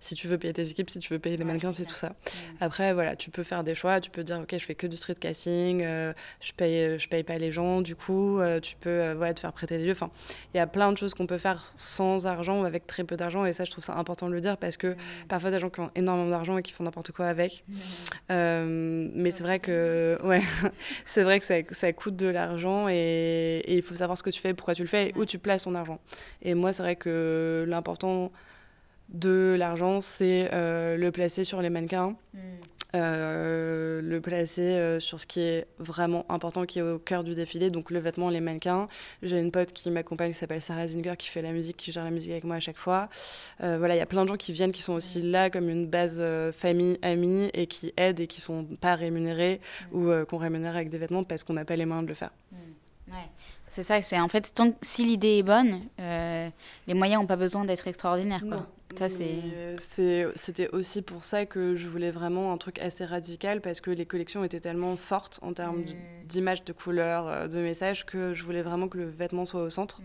Speaker 2: Si tu veux payer tes équipes, si tu veux payer les mannequins, c'est tout ça. Après, voilà, tu peux faire des choix. Tu peux dire, ok, je fais que du street casting, euh, je paye, je paye pas les gens. Du coup, euh, tu peux, euh, voilà, te faire prêter des lieux. Enfin, il y a plein de choses qu'on peut faire sans argent ou avec très peu d'argent. Et ça, je trouve ça important de le dire parce que parfois, des gens qui ont énormément d'argent et qui font n'importe quoi avec. mais c'est vrai que, ouais, c'est vrai que ça, ça, coûte de l'argent et, et il faut savoir ce que tu fais, pourquoi tu le fais et où tu places ton argent. Et moi, c'est vrai que l'important de l'argent, c'est euh, le placer sur les mannequins, hmm. euh, le placer euh, sur ce qui est vraiment important, qui est au cœur du défilé, donc le vêtement, les mannequins. J'ai une pote qui m'accompagne, qui s'appelle Sarah Zinger, qui fait la musique, qui gère la musique avec moi à chaque fois. voilà, il y a plein de gens qui viennent, qui sont aussi là comme une base famille, amis, et qui aident et qui sont pas rémunérés hmm. ou qu'on rémunère avec des vêtements parce qu'on n'a pas les moyens de le faire.
Speaker 1: Ouais. C'est ça, c'est en fait, tant, si l'idée est bonne, les moyens n'ont pas besoin d'être extraordinaires. Quoi. Ça,
Speaker 2: c'est... C'était aussi pour ça que je voulais vraiment un truc assez radical parce que les collections étaient tellement fortes en termes mm. d'image, de couleurs, euh, de messages que je voulais vraiment que le vêtement soit au centre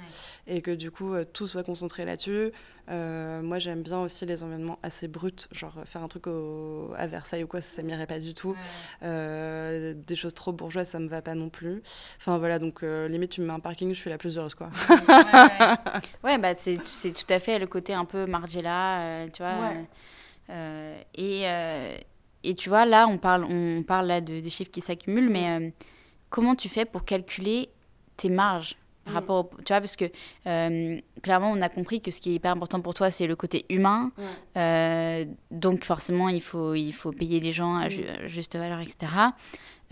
Speaker 2: et que du coup euh, tout soit concentré là-dessus. Euh, moi, j'aime bien aussi les environnements assez bruts, genre faire un truc au, à Versailles ou quoi, ça, ça m'irait pas du tout. Euh, des choses trop bourgeoises, ça me va pas non plus. Enfin voilà, donc euh, limite, tu me mets un parking, je suis la plus heureuse, quoi.
Speaker 1: ouais, bah c'est tout à fait le côté un peu Margiela, tu vois. et, et tu vois, là, on parle, on parle là de, de chiffres qui s'accumulent, mais comment tu fais pour calculer tes marges par mm. rapport, tu vois, parce que euh, clairement, on a compris que ce qui est hyper important pour toi, c'est le côté humain. Euh, donc forcément, il faut, il faut payer les gens à, mm. juste valeur, etc.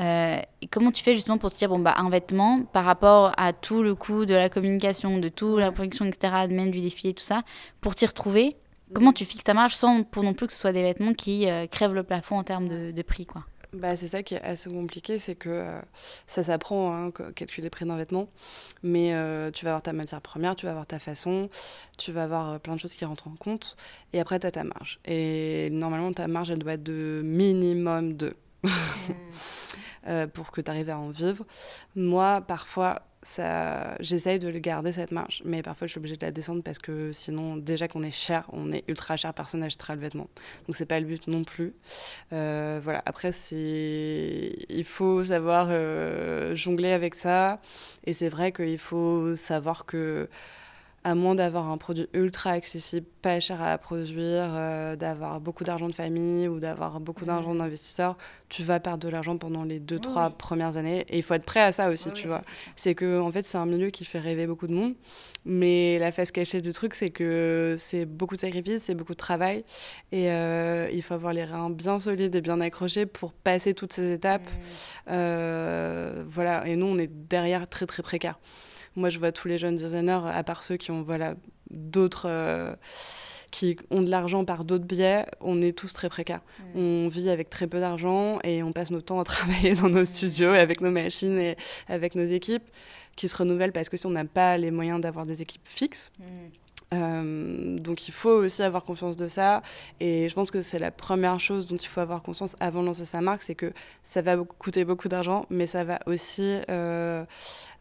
Speaker 1: Euh, et comment tu fais justement pour te dire, bon, bah, un vêtement, par rapport à tout le coût de la communication, de toute la production, etc., même du défilé, tout ça, pour t'y retrouver, comment mm. tu fixes ta marge sans pour non plus que ce soit des vêtements qui crèvent le plafond en termes de, de prix, quoi?
Speaker 2: Bah, c'est ça qui est assez compliqué, c'est que euh, ça s'apprend, hein, calculer les prix d'un vêtement, mais euh, tu vas avoir ta matière première, tu vas avoir ta façon, tu vas avoir euh, plein de choses qui rentrent en compte, et après tu as ta marge. Et normalement, ta marge, elle doit être de minimum 2 mmh. pour que tu arrives à en vivre. Moi, parfois, ça, j'essaye de garder cette marge, mais parfois je suis obligée de la descendre parce que sinon, déjà qu'on est cher, on est ultra cher, personne n'achètera le vêtement. Donc c'est pas le but non plus. Euh, voilà. Après, c'est, il faut savoir euh, jongler avec ça, et c'est vrai qu'il faut savoir que à moins d'avoir un produit ultra accessible, pas cher à produire, euh, d'avoir beaucoup d'argent de famille ou d'avoir beaucoup d'argent d'investisseurs, tu vas perdre de l'argent pendant les deux, trois premières années. Et il faut être prêt à ça aussi, tu vois. C'est que, en fait, c'est un milieu qui fait rêver beaucoup de monde. Mais la face cachée du truc, c'est que c'est beaucoup de sacrifices, c'est beaucoup de travail. Et euh, il faut avoir les reins bien solides et bien accrochés pour passer toutes ces étapes. Mmh. Euh, voilà. Et nous, on est derrière très, très précaire. Moi, je vois tous les jeunes designers, à part ceux qui ont voilà, d'autres. Euh, qui ont de l'argent par d'autres biais, on est tous très précaires. On vit avec très peu d'argent et on passe notre temps à travailler dans nos studios et avec nos machines et avec nos équipes qui se renouvellent parce que si on n'a pas les moyens d'avoir des équipes fixes, mm. Euh, donc il faut aussi avoir confiance de ça. Et je pense que c'est la première chose dont il faut avoir conscience avant de lancer sa marque, c'est que ça va coûter beaucoup d'argent, mais ça va aussi... Euh,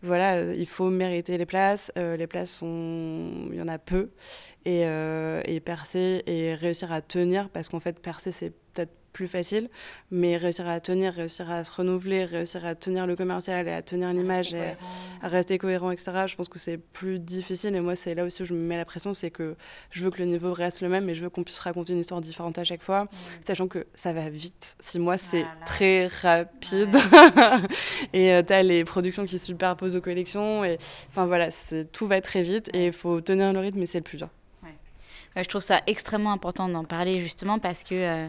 Speaker 2: voilà, il faut mériter les places. Euh, les places, sont... il y en a peu. Et, et percer et réussir à tenir, parce qu'en fait, percer, c'est plus facile, mais réussir à tenir, réussir à se renouveler, réussir à tenir le commercial et à tenir une image et à rester cohérent, etc., je pense que c'est plus difficile. Et moi, c'est là aussi où je me mets la pression, c'est que je veux que le niveau reste le même, mais je veux qu'on puisse raconter une histoire différente à chaque fois, sachant que ça va vite. Six mois, c'est très rapide. et euh, tu as les productions qui se superposent aux collections. Et enfin voilà, tout va très vite et il faut tenir le rythme, mais c'est le plus dur.
Speaker 1: je trouve ça extrêmement important d'en parler justement parce que euh,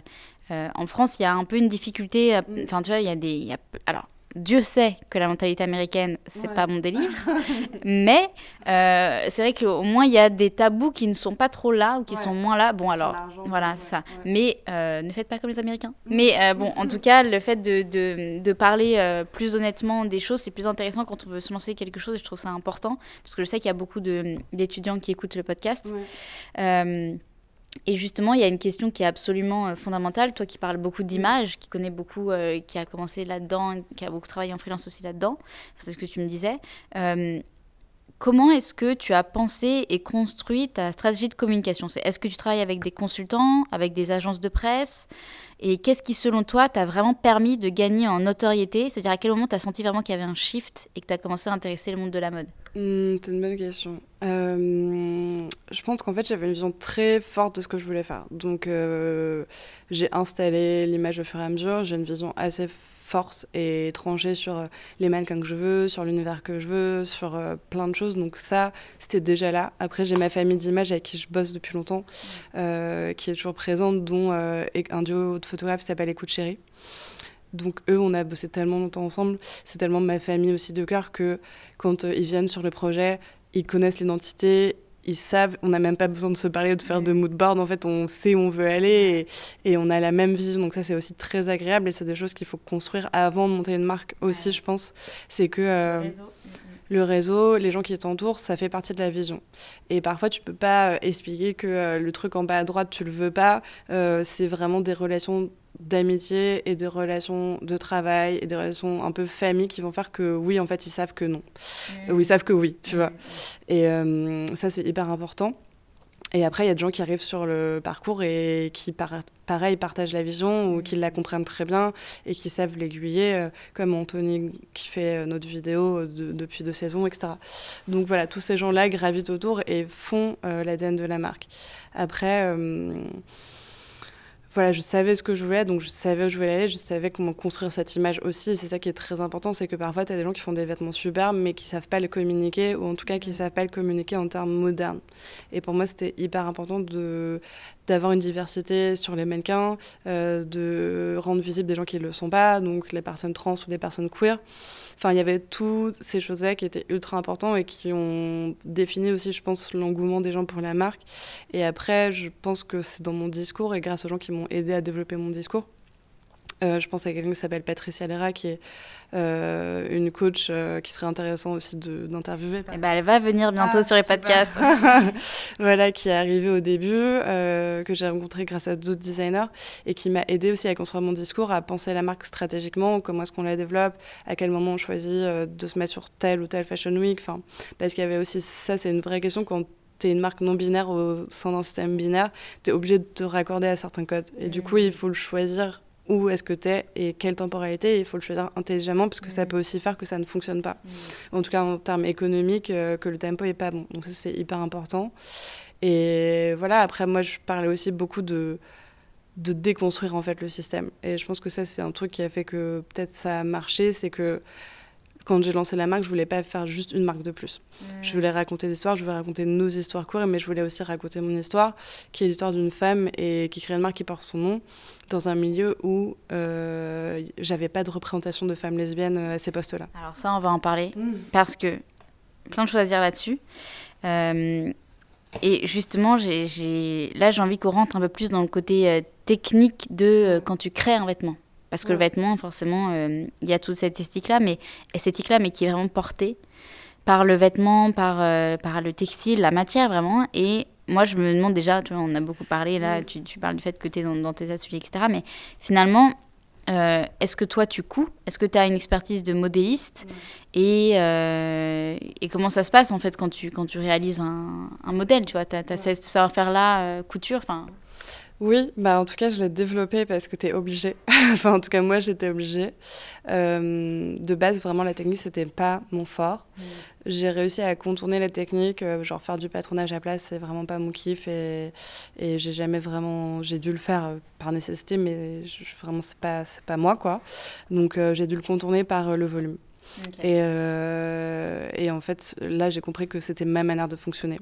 Speaker 1: euh, en France, il y a un peu une difficulté. Mm. Enfin, tu vois, il y a des. alors, Dieu sait que la mentalité américaine, c'est pas mon délire. mais euh, c'est vrai qu'au moins, il y a des tabous qui ne sont pas trop là ou qui sont moins là. Bon, alors, voilà, ça. Mais euh, ne faites pas comme les Américains. Mm. Mais bon, en tout cas, le fait de, de, de parler plus honnêtement des choses, c'est plus intéressant quand on veut se lancer quelque chose et je trouve ça important. Parce que je sais qu'il y a beaucoup d'étudiants qui écoutent le podcast. Et justement, il y a une question qui est absolument euh, fondamentale. Toi qui parles beaucoup d'images, qui connais beaucoup, euh, qui a commencé là-dedans, qui a beaucoup travaillé en freelance aussi là-dedans, c'est ce que tu me disais. Euh, comment est-ce que tu as pensé et construit ta stratégie de communication Est-ce que tu travailles avec des consultants, avec des agences de presse Et qu'est-ce qui, selon toi, t'a vraiment permis de gagner en notoriété C'est-à-dire à quel moment tu as senti vraiment qu'il y avait un shift et que tu as commencé à intéresser le monde de la mode
Speaker 2: Hmm, c'est une bonne question. Euh, je pense qu'en fait, j'avais une vision très forte de ce que je voulais faire. Donc, euh, j'ai installé l'image au fur et à mesure. J'ai une vision assez forte et tranchée sur euh, les mannequins que je veux, sur l'univers que je veux, sur plein de choses. Donc, ça, c'était déjà là. Après, j'ai ma famille d'images avec qui je bosse depuis longtemps, qui est toujours présente, dont un duo de photographes s'appelle Écoute Chérie. Donc eux, on a bossé tellement longtemps ensemble, c'est tellement ma famille aussi de cœur que quand euh, ils viennent sur le projet, ils connaissent l'identité, ils savent, on n'a même pas besoin de se parler ou de faire de mood board, en fait on sait où on veut aller et, on a la même vision, donc ça c'est aussi très agréable et c'est des choses qu'il faut construire avant de monter une marque aussi, je pense. C'est que... Euh, le réseau, les gens qui t'entourent, ça fait partie de la vision. Et parfois, tu peux pas euh, expliquer que le truc en bas à droite, tu le veux pas. c'est vraiment des relations d'amitié et des relations de travail et des relations un peu famille qui vont faire que oui, en fait, ils savent que non. Mmh. Ou ils savent que oui, tu vois. Et euh, ça, c'est hyper important. Et après, il y a des gens qui arrivent sur le parcours et qui, pareil, partagent la vision ou qui la comprennent très bien et qui savent l'aiguiller, euh, comme Anthony qui fait euh, notre vidéo depuis deux saisons, etc. Donc voilà, tous ces gens-là gravitent autour et font l'ADN de la marque. Après voilà, je savais ce que je voulais, donc je savais où je voulais aller, je savais comment construire cette image aussi. C'est ça qui est très important, c'est que parfois, tu as des gens qui font des vêtements superbes, mais qui savent pas le communiquer, ou en tout cas qui savent pas le communiquer en termes modernes. Et pour moi, c'était hyper important de d'avoir une diversité sur les mannequins, euh, de rendre visibles des gens qui ne le sont pas, donc les personnes trans ou des personnes queer. Enfin, il y avait toutes ces choses-là qui étaient ultra importantes et qui ont défini aussi, je pense, l'engouement des gens pour la marque. Et après, je pense que c'est dans mon discours et grâce aux gens qui m'ont aidé à développer mon discours. Euh, je pense à quelqu'un qui s'appelle Patricia Lera, qui est euh, une coach euh, qui serait intéressant aussi d'interviewer.
Speaker 1: Et eh ben, elle va venir bientôt ah, sur les podcasts.
Speaker 2: voilà, qui est arrivée au début, que j'ai rencontrée grâce à d'autres designers et qui m'a aidé aussi à construire mon discours, à penser la marque stratégiquement, comment est-ce qu'on la développe, à quel moment on choisit de se mettre sur telle ou telle fashion week. Enfin, parce qu'il y avait aussi ça, c'est une vraie question quand tu es une marque non binaire au sein d'un système binaire, tu es obligé de te raccorder à certains codes. Et du coup, il faut le choisir où est-ce que tu es et quelle temporalité. Il faut le choisir intelligemment parce que ça peut aussi faire que ça ne fonctionne pas. En tout cas, en termes économiques, euh, que le tempo est pas bon. Donc ça, c'est hyper important. Et voilà, après, moi, je parlais aussi beaucoup de de déconstruire en fait le système. Et je pense que ça, c'est un truc qui a fait que peut-être ça a marché, c'est que quand j'ai lancé la marque, je voulais pas faire juste une marque de plus. Je voulais raconter des histoires, je voulais raconter nos histoires courtes, mais je voulais aussi raconter mon histoire, qui est l'histoire d'une femme et qui crée une marque qui porte son nom dans un milieu où euh, j'avais pas de représentation de femmes lesbiennes euh, à ces postes-là.
Speaker 1: Alors ça, on va en parler mmh. parce que plein de choses à dire là-dessus. Euh, et justement, j'ai, là, j'ai envie qu'on rentre un peu plus dans le côté euh, technique de quand tu crées un vêtement. Parce que le vêtement, forcément, euh, il y a toute cette esthétique-là, mais, esthétique-là, mais qui est vraiment portée par le vêtement, par, euh, par le textile, la matière vraiment. Et moi, je me demande déjà, tu vois, on a beaucoup parlé là, tu, tu, parles du fait que tu es dans, tes ateliers, etc. Mais finalement, euh, est-ce que toi, tu couds? Est-ce que tu as une expertise de modéliste? Et, et, comment ça se passe en fait quand tu, quand tu réalises un, un modèle Tu vois, tu as, as, ce savoir-faire-là, couture enfin...
Speaker 2: Oui, bah en tout cas, je l'ai développé parce que tu es obligé. enfin, en tout cas, moi, j'étais obligée. Euh, de base, vraiment, la technique, c'était pas mon fort. Mm. J'ai réussi à contourner la technique, euh, genre faire du patronage à place, c'est vraiment pas mon kiff. Et, et j'ai jamais vraiment. J'ai dû le faire euh, par nécessité, mais je, vraiment, c'est pas, pas moi, quoi. Donc, j'ai dû le contourner par le volume. Et, euh, et, en fait, là, j'ai compris que c'était ma manière de fonctionner.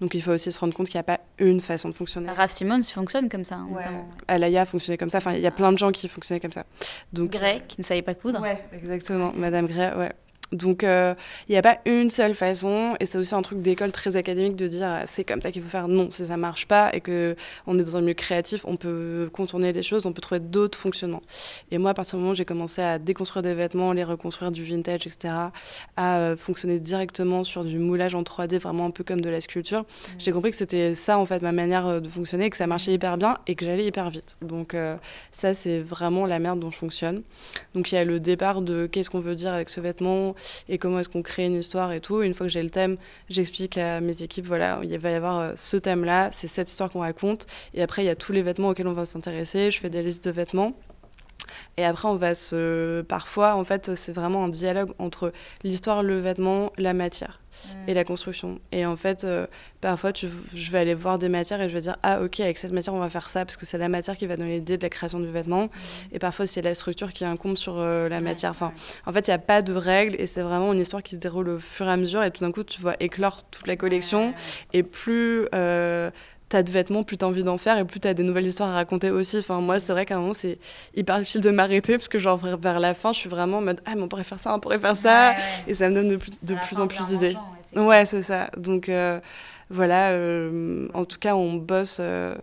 Speaker 2: Donc, il faut aussi se rendre compte qu'il n'y a pas une façon de fonctionner.
Speaker 1: Raph Simons fonctionne comme ça.
Speaker 2: Ouais. Alaya fonctionnait comme ça. Enfin, il y a plein de gens qui fonctionnaient comme ça.
Speaker 1: Donc, Gray, qui ne savait pas coudre.
Speaker 2: Ouais, exactement. Madame Gray, ouais. Donc, euh, il n'y a pas une seule façon, et c'est aussi un truc d'école très académique de dire ah, c'est comme ça qu'il faut faire. Non, si ça marche pas et que on est dans un milieu créatif, on peut contourner les choses, on peut trouver d'autres fonctionnements. Et moi, à partir du moment où j'ai commencé à déconstruire des vêtements, les reconstruire du vintage, etc., à euh, fonctionner directement sur du moulage en 3D, vraiment un peu comme de la sculpture, mmh. j'ai compris que c'était ça en fait ma manière euh, de fonctionner, que ça marchait hyper bien et que j'allais hyper vite. Donc ça, c'est vraiment la merde dont je fonctionne. Donc il y a le départ de qu'est-ce qu'on veut dire avec ce vêtement et comment est-ce qu'on crée une histoire et tout. une fois que j'ai le thème, j'explique à mes équipes, voilà, il va y avoir euh, ce thème-là, c'est cette histoire qu'on raconte. Et après, il y a tous les vêtements auxquels on va s'intéresser. Je fais des listes de vêtements. Et après, on va se. Parfois, en fait, c'est vraiment un dialogue entre l'histoire, le vêtement, la matière et la construction. Et en fait, euh, parfois, tu, je vais aller voir des matières et je vais dire Ah, ok, avec cette matière, on va faire ça, parce que c'est la matière qui va donner l'idée de la création du vêtement. Et parfois, c'est la structure qui incombe sur euh, la matière. Enfin, en fait, il n'y a pas de règles et c'est vraiment une histoire qui se déroule au fur et à mesure. Et tout d'un coup, tu vois éclore toute la collection. Et plus. Euh, t'as de vêtements, plus t'as envie d'en faire et plus t'as des nouvelles histoires à raconter aussi. Enfin, moi, c'est vrai qu'à un moment, c'est hyper difficile de m'arrêter parce que, genre, vers la fin, je suis vraiment en mode Ah, mais on pourrait faire ça, on pourrait faire ça. Et ça me donne de plus, de plus en plus d'idées. Ouais, c'est ça. Donc, euh, voilà, euh, en tout cas, on bosse. Euh,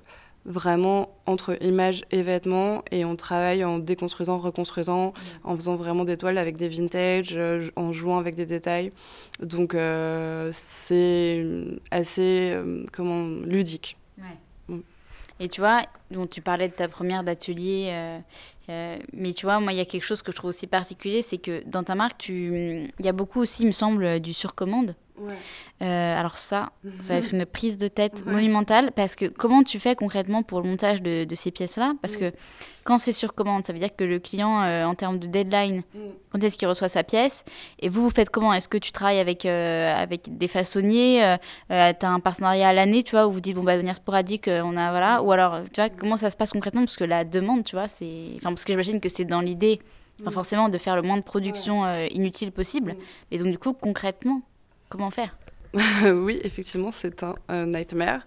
Speaker 2: vraiment entre images et vêtements et on travaille en déconstruisant, reconstruisant, en faisant vraiment des toiles avec des vintage, euh, en jouant avec des détails. Donc euh, c'est assez euh, comment ludique.
Speaker 1: Mm. Et tu vois, dont tu parlais de ta première d'atelier, mais tu vois, moi, il y a quelque chose que je trouve aussi particulier, c'est que dans ta marque, il y a beaucoup aussi, il me semble, du surcommande. Euh, alors ça, ça va être une prise de tête monumentale parce que comment tu fais concrètement pour le montage de, ces pièces-là? Parce que quand c'est sur commande, ça veut dire que le client, euh, en termes de deadline, mm. quand est-ce qu'il reçoit sa pièce? Et vous, vous faites comment? Est-ce que tu travailles avec, euh, avec des façonniers? Tu as un partenariat à l'année, tu vois, où vous dites, bon, bah, de manière sporadique, on a, voilà. Ou alors, tu vois, comment ça se passe concrètement? Parce que la demande, tu vois, c'est. Enfin, parce que j'imagine que c'est dans l'idée, mm. forcément, de faire le moins de production inutile possible. Mm. Mais donc, du coup, concrètement, comment faire?
Speaker 2: Oui, effectivement, c'est un, nightmare.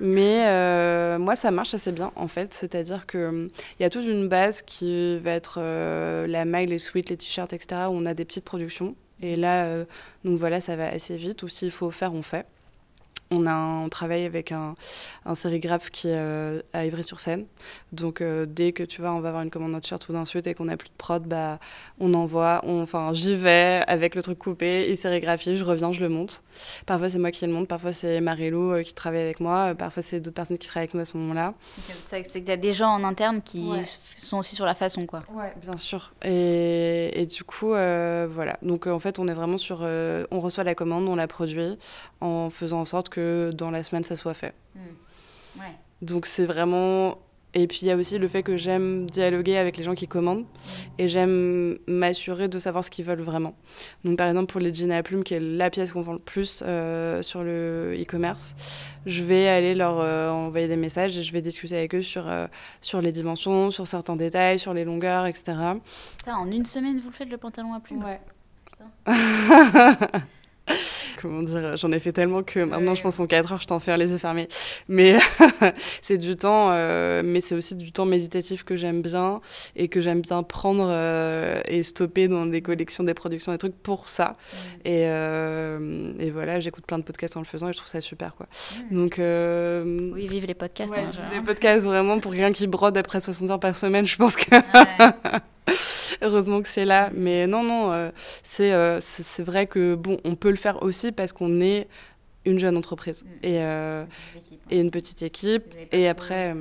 Speaker 2: Mais euh, moi, ça marche assez bien, en fait. C'est-à-dire qu'il il y a toute une base qui va être euh, la maille, les suites, les t-shirts, etc., où on a des petites productions. Et là, euh, donc voilà, ça va assez vite. Ou s'il faut faire, on fait. On, a on travaille avec un, un sérigraphe qui est euh, à Ivry-sur-Seine. Donc, euh, dès que tu vois, on va avoir une commande de t-shirt ou d'un et qu'on n'a plus de prod, bah, on envoie. enfin, j'y vais avec le truc coupé, il sérigraphie, je reviens, je le monte. Parfois, c'est moi qui le monte, parfois, c'est Marilou euh, qui travaille avec moi, parfois, c'est d'autres personnes qui travaillent avec moi à ce moment-là.
Speaker 1: C'est qu'il y a des gens en interne qui sont aussi sur la façon, quoi.
Speaker 2: Ouais, bien sûr. Et, et du coup, voilà. Donc, en fait, on est vraiment sur. on reçoit la commande, on la produit en faisant en sorte que dans la semaine, ça soit fait. Hmm. Donc c'est vraiment... Et puis il y a aussi le fait que j'aime dialoguer avec les gens qui commandent hmm. et j'aime m'assurer de savoir ce qu'ils veulent vraiment. Donc par exemple pour les jeans à plumes, qui est la pièce qu'on vend le plus euh, sur le e-commerce, je vais aller leur euh, envoyer des messages et je vais discuter avec eux sur, euh, sur les dimensions, sur certains détails, sur les longueurs, etc.
Speaker 1: Ça, en une semaine, vous le faites le pantalon à plumes?
Speaker 2: Ouais. comment dire, j'en ai fait tellement que maintenant je pense en 4 heures je t'en fais les yeux fermés. Mais c'est du temps, euh, mais c'est aussi du temps méditatif que j'aime bien et que j'aime bien prendre euh, et stopper dans des collections, des productions, des trucs pour ça. Et, euh, et, voilà, j'écoute plein de podcasts en le faisant et je trouve ça super quoi. Donc
Speaker 1: oui, vive les podcasts.
Speaker 2: Ouais, hein, les podcasts vraiment pour quelqu'un qui brode après 60 heures par semaine, je pense que. Heureusement que c'est là. Mais non, non, euh, euh, c'est vrai que bon, on peut le faire aussi parce qu'on est une jeune entreprise mm. et, euh, et, une petite équipe. Et après,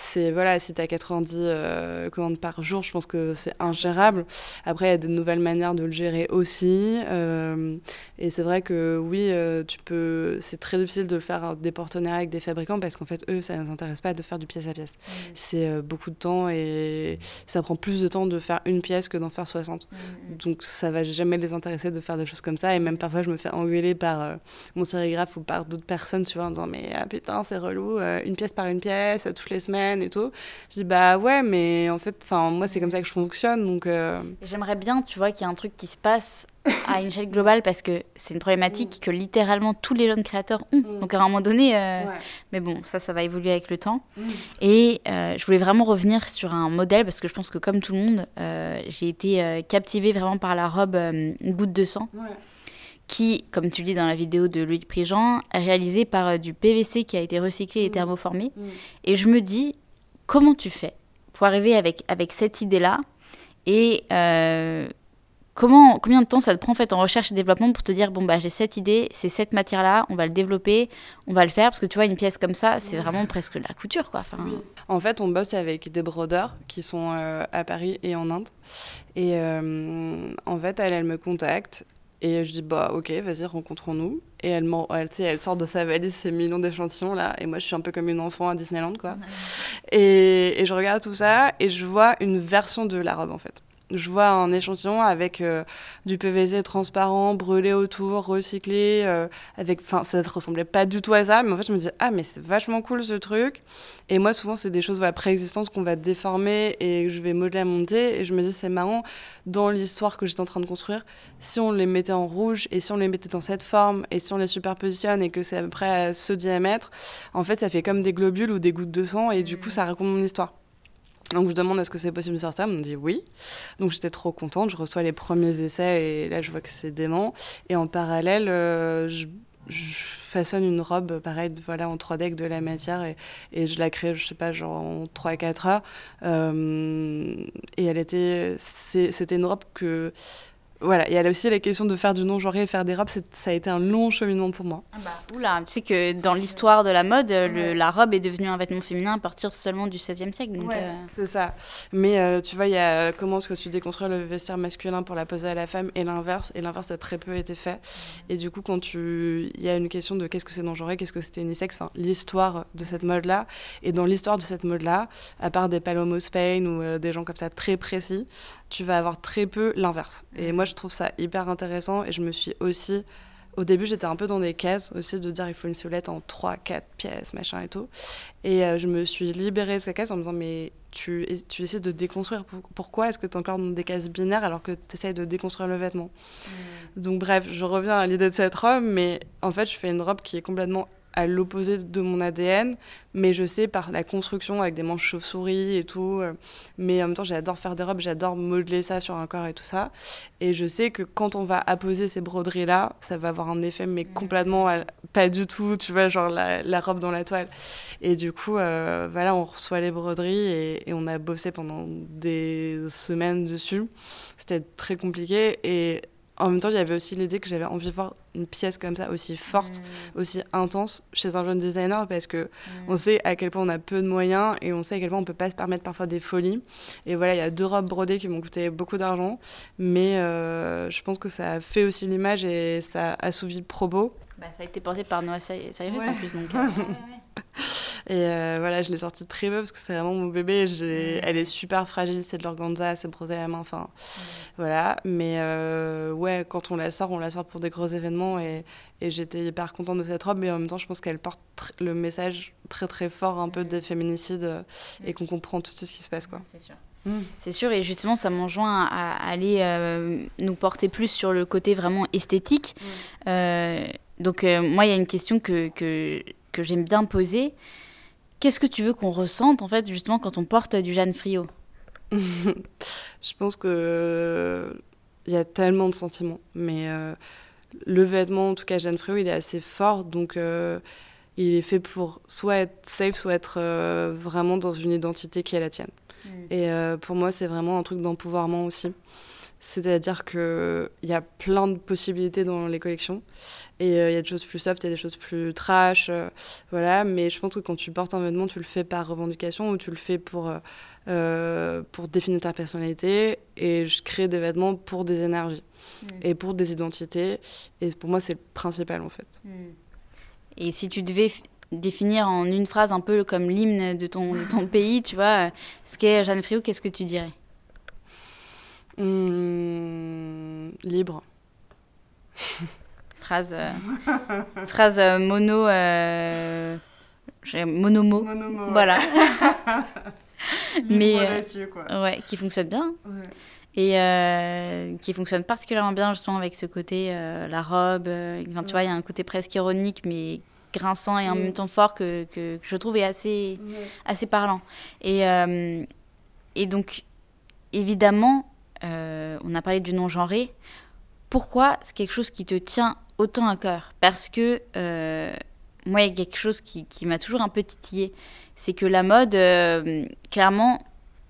Speaker 2: c'est voilà, si tu as 90 euh, commandes par jour, je pense que c'est ingérable. Après, il y a de nouvelles manières de le gérer aussi. Euh, et c'est vrai que oui, euh, tu peux. C'est très difficile de faire des partenariats avec des fabricants parce qu'en fait, eux, ça ne les intéresse pas de faire du pièce à pièce. Mmh. C'est beaucoup de temps et ça prend plus de temps de faire une pièce que d'en faire 60. Mmh, mmh. Donc, ça va jamais les intéresser de faire des choses comme ça. Et même parfois, je me fais engueuler par mon sérigraphe ou par d'autres personnes, tu vois, en disant Mais ah, putain, c'est relou, une pièce par une pièce, toutes les semaines et tout. Je dis bah ouais, mais en fait, enfin moi c'est comme ça que je fonctionne, donc. Euh.
Speaker 1: J'aimerais bien, tu vois, qu'il y ait un truc qui se passe à une échelle globale parce que c'est une problématique mm. que littéralement tous les jeunes créateurs ont. Mm. Donc à un moment donné, euh, mais bon, ça, ça va évoluer avec le temps. Mm. Et euh, je voulais vraiment revenir sur un modèle parce que je pense que comme tout le monde, j'ai été captivée vraiment par la robe goutte de sang qui, comme tu le dis dans la vidéo de Louis Prigent, est réalisé par euh, du PVC qui a été recyclé et mmh. thermoformé. Mmh. Et je me dis, comment tu fais pour arriver avec, avec cette idée-là Et euh, comment, combien de temps ça te prend en, fait, en recherche et développement pour te dire, bon, bah, j'ai cette idée, c'est cette matière-là, on va le développer, on va le faire Parce que tu vois, une pièce comme ça, c'est vraiment presque la couture. Quoi. Enfin...
Speaker 2: En fait, on bosse avec des brodeurs qui sont euh, à Paris et en Inde. Et en fait, elle, elle me contacte et je dis, bah ok, vas-y, rencontrons-nous. Et elle, elle, elle sort de sa valise ces millions d'échantillons là. Et moi, je suis un peu comme une enfant à Disneyland, quoi. Et, et, je regarde tout ça et je vois une version de la robe, en fait je vois un échantillon avec euh, du PVC transparent, brûlé autour, recyclé, euh, avec, enfin, ça ne ressemblait pas du tout à ça, mais en fait, je me dis, ah, mais c'est vachement cool ce truc. Et moi, souvent, c'est des choses voilà, préexistantes qu'on va déformer et que je vais modeler à monter. Et je me dis, c'est marrant, dans l'histoire que j'étais en train de construire, si on les mettait en rouge et si on les mettait dans cette forme et si on les superpositionne et que c'est à peu près ce diamètre, en fait, ça fait comme des globules ou des gouttes de sang et du coup, ça raconte mon histoire. Donc je demande est-ce que c'est possible de faire ça, on me dit oui. Donc j'étais trop contente, je reçois les premiers essais et là je vois que c'est dément. Et en parallèle, euh, je, façonne une robe pareil voilà en 3D avec de la matière et, et, je la crée je sais pas genre en 3 4 heures euh, et elle était c'était une robe que voilà, il y a aussi la question de faire du non-genré et faire des robes, ça a été un long cheminement pour moi.
Speaker 1: Ah bah, oula, tu sais que dans l'histoire de la mode, la robe est devenue un vêtement féminin à partir seulement du XVIe siècle.
Speaker 2: Ouais, c'est ça. Mais tu vois, il y a comment est-ce que tu déconstruis le vestiaire masculin pour la poser à la femme et l'inverse, et l'inverse a très peu été fait. Et du coup, quand tu... il y a une question de qu'est-ce que c'est non-genré, qu'est-ce que c'était unisexe, enfin, l'histoire de cette mode-là, et dans l'histoire de cette mode-là, à part des Palomos Spain ou des gens comme ça très précis, tu vas avoir très peu l'inverse. Et moi, je trouve ça hyper intéressant et je me suis aussi. Au début, j'étais un peu dans des cases aussi de dire il faut une silhouette en 3, 4 pièces, machin et tout. Et euh, je me suis libérée de ces cases en me disant mais tu, tu essaies de déconstruire. Pourquoi est-ce que tu es encore dans des cases binaires alors que tu essaies de déconstruire le vêtement? Mmh. Donc bref, je reviens à l'idée de cette robe, mais en fait, je fais une robe qui est complètement à l'opposé de mon ADN, mais je sais par la construction avec des manches chauve-souris et tout. Euh, mais en même temps, j'adore faire des robes, j'adore modeler ça sur un corps et tout ça. Et je sais que quand on va apposer ces broderies-là, ça va avoir un effet, mais complètement pas du tout, tu vois, genre la, robe dans la toile. Et du coup, euh, voilà, on reçoit les broderies et, et on a bossé pendant des semaines dessus. C'était très compliqué et en même temps, il y avait aussi l'idée que j'avais envie de voir une pièce comme ça aussi forte, mm. aussi intense chez un jeune designer parce que mm. on sait à quel point on a peu de moyens et on sait à quel point on peut pas se permettre parfois des folies. Et voilà, il y a deux robes brodées qui m'ont coûté beaucoup d'argent, mais euh, je pense que ça a fait aussi l'image et ça a assouvi le probo.
Speaker 1: Bah, ça a été porté par Noah Cyrus en plus. Donc,
Speaker 2: et euh, voilà, je l'ai sortie très peu parce que c'est vraiment mon bébé. Elle est super fragile, c'est de l'organza, c'est brosé à la main. Enfin, voilà. Mais euh, ouais, quand on la sort, on la sort pour des gros événements et, et j'étais hyper contente de cette robe. Mais en même temps, je pense qu'elle porte le message très très fort un peu des féminicides euh, et qu'on comprend tout ce qui se passe. quoi.
Speaker 1: C'est sûr. Mm. C'est sûr, et justement, ça m'enjoint à, aller nous porter plus sur le côté vraiment esthétique. Donc, moi, il y a une question que, que que j'aime bien poser. Qu'est-ce que tu veux qu'on ressente, en fait, justement, quand on porte du Jeanne Frio
Speaker 2: Je pense que il y a tellement de sentiments, mais euh, le vêtement, en tout cas Jeanne Frio, il est assez fort, donc euh, il est fait pour soit être safe, soit être euh, vraiment dans une identité qui est la tienne. Mm. Et pour moi, c'est vraiment un truc d'empouvoirment aussi. C'est-à-dire qu'il y a plein de possibilités dans les collections. Et euh, il y a des choses plus soft, il y a des choses plus trash. Euh, voilà. Mais je pense que quand tu portes un vêtement, tu le fais par revendication ou tu le fais pour, euh, pour définir ta personnalité. Et je crée des vêtements pour des énergies mm. et pour des identités. Et pour moi, c'est le principal en fait. Mm.
Speaker 1: Et si tu devais définir en une phrase un peu comme l'hymne de ton, de ton pays, tu vois, ce qu'est Jeanne Friot, qu'est-ce que tu dirais?
Speaker 2: Mmh, libre.
Speaker 1: phrase euh, phrase euh, mono euh, monomo.
Speaker 2: monomo
Speaker 1: voilà.
Speaker 2: Mais
Speaker 1: ouais, qui fonctionne bien. Et qui fonctionne particulièrement bien justement avec ce côté la robe. tu vois, il y a un côté presque ironique mais grinçant et en même temps fort que, que, je trouve est assez assez parlant. Et et donc évidemment euh, on a parlé du non-genré. Pourquoi c'est quelque chose qui te tient autant à cœur? Parce que euh, moi, il y a quelque chose qui, m'a toujours un peu titillé. C'est que la mode, euh, clairement,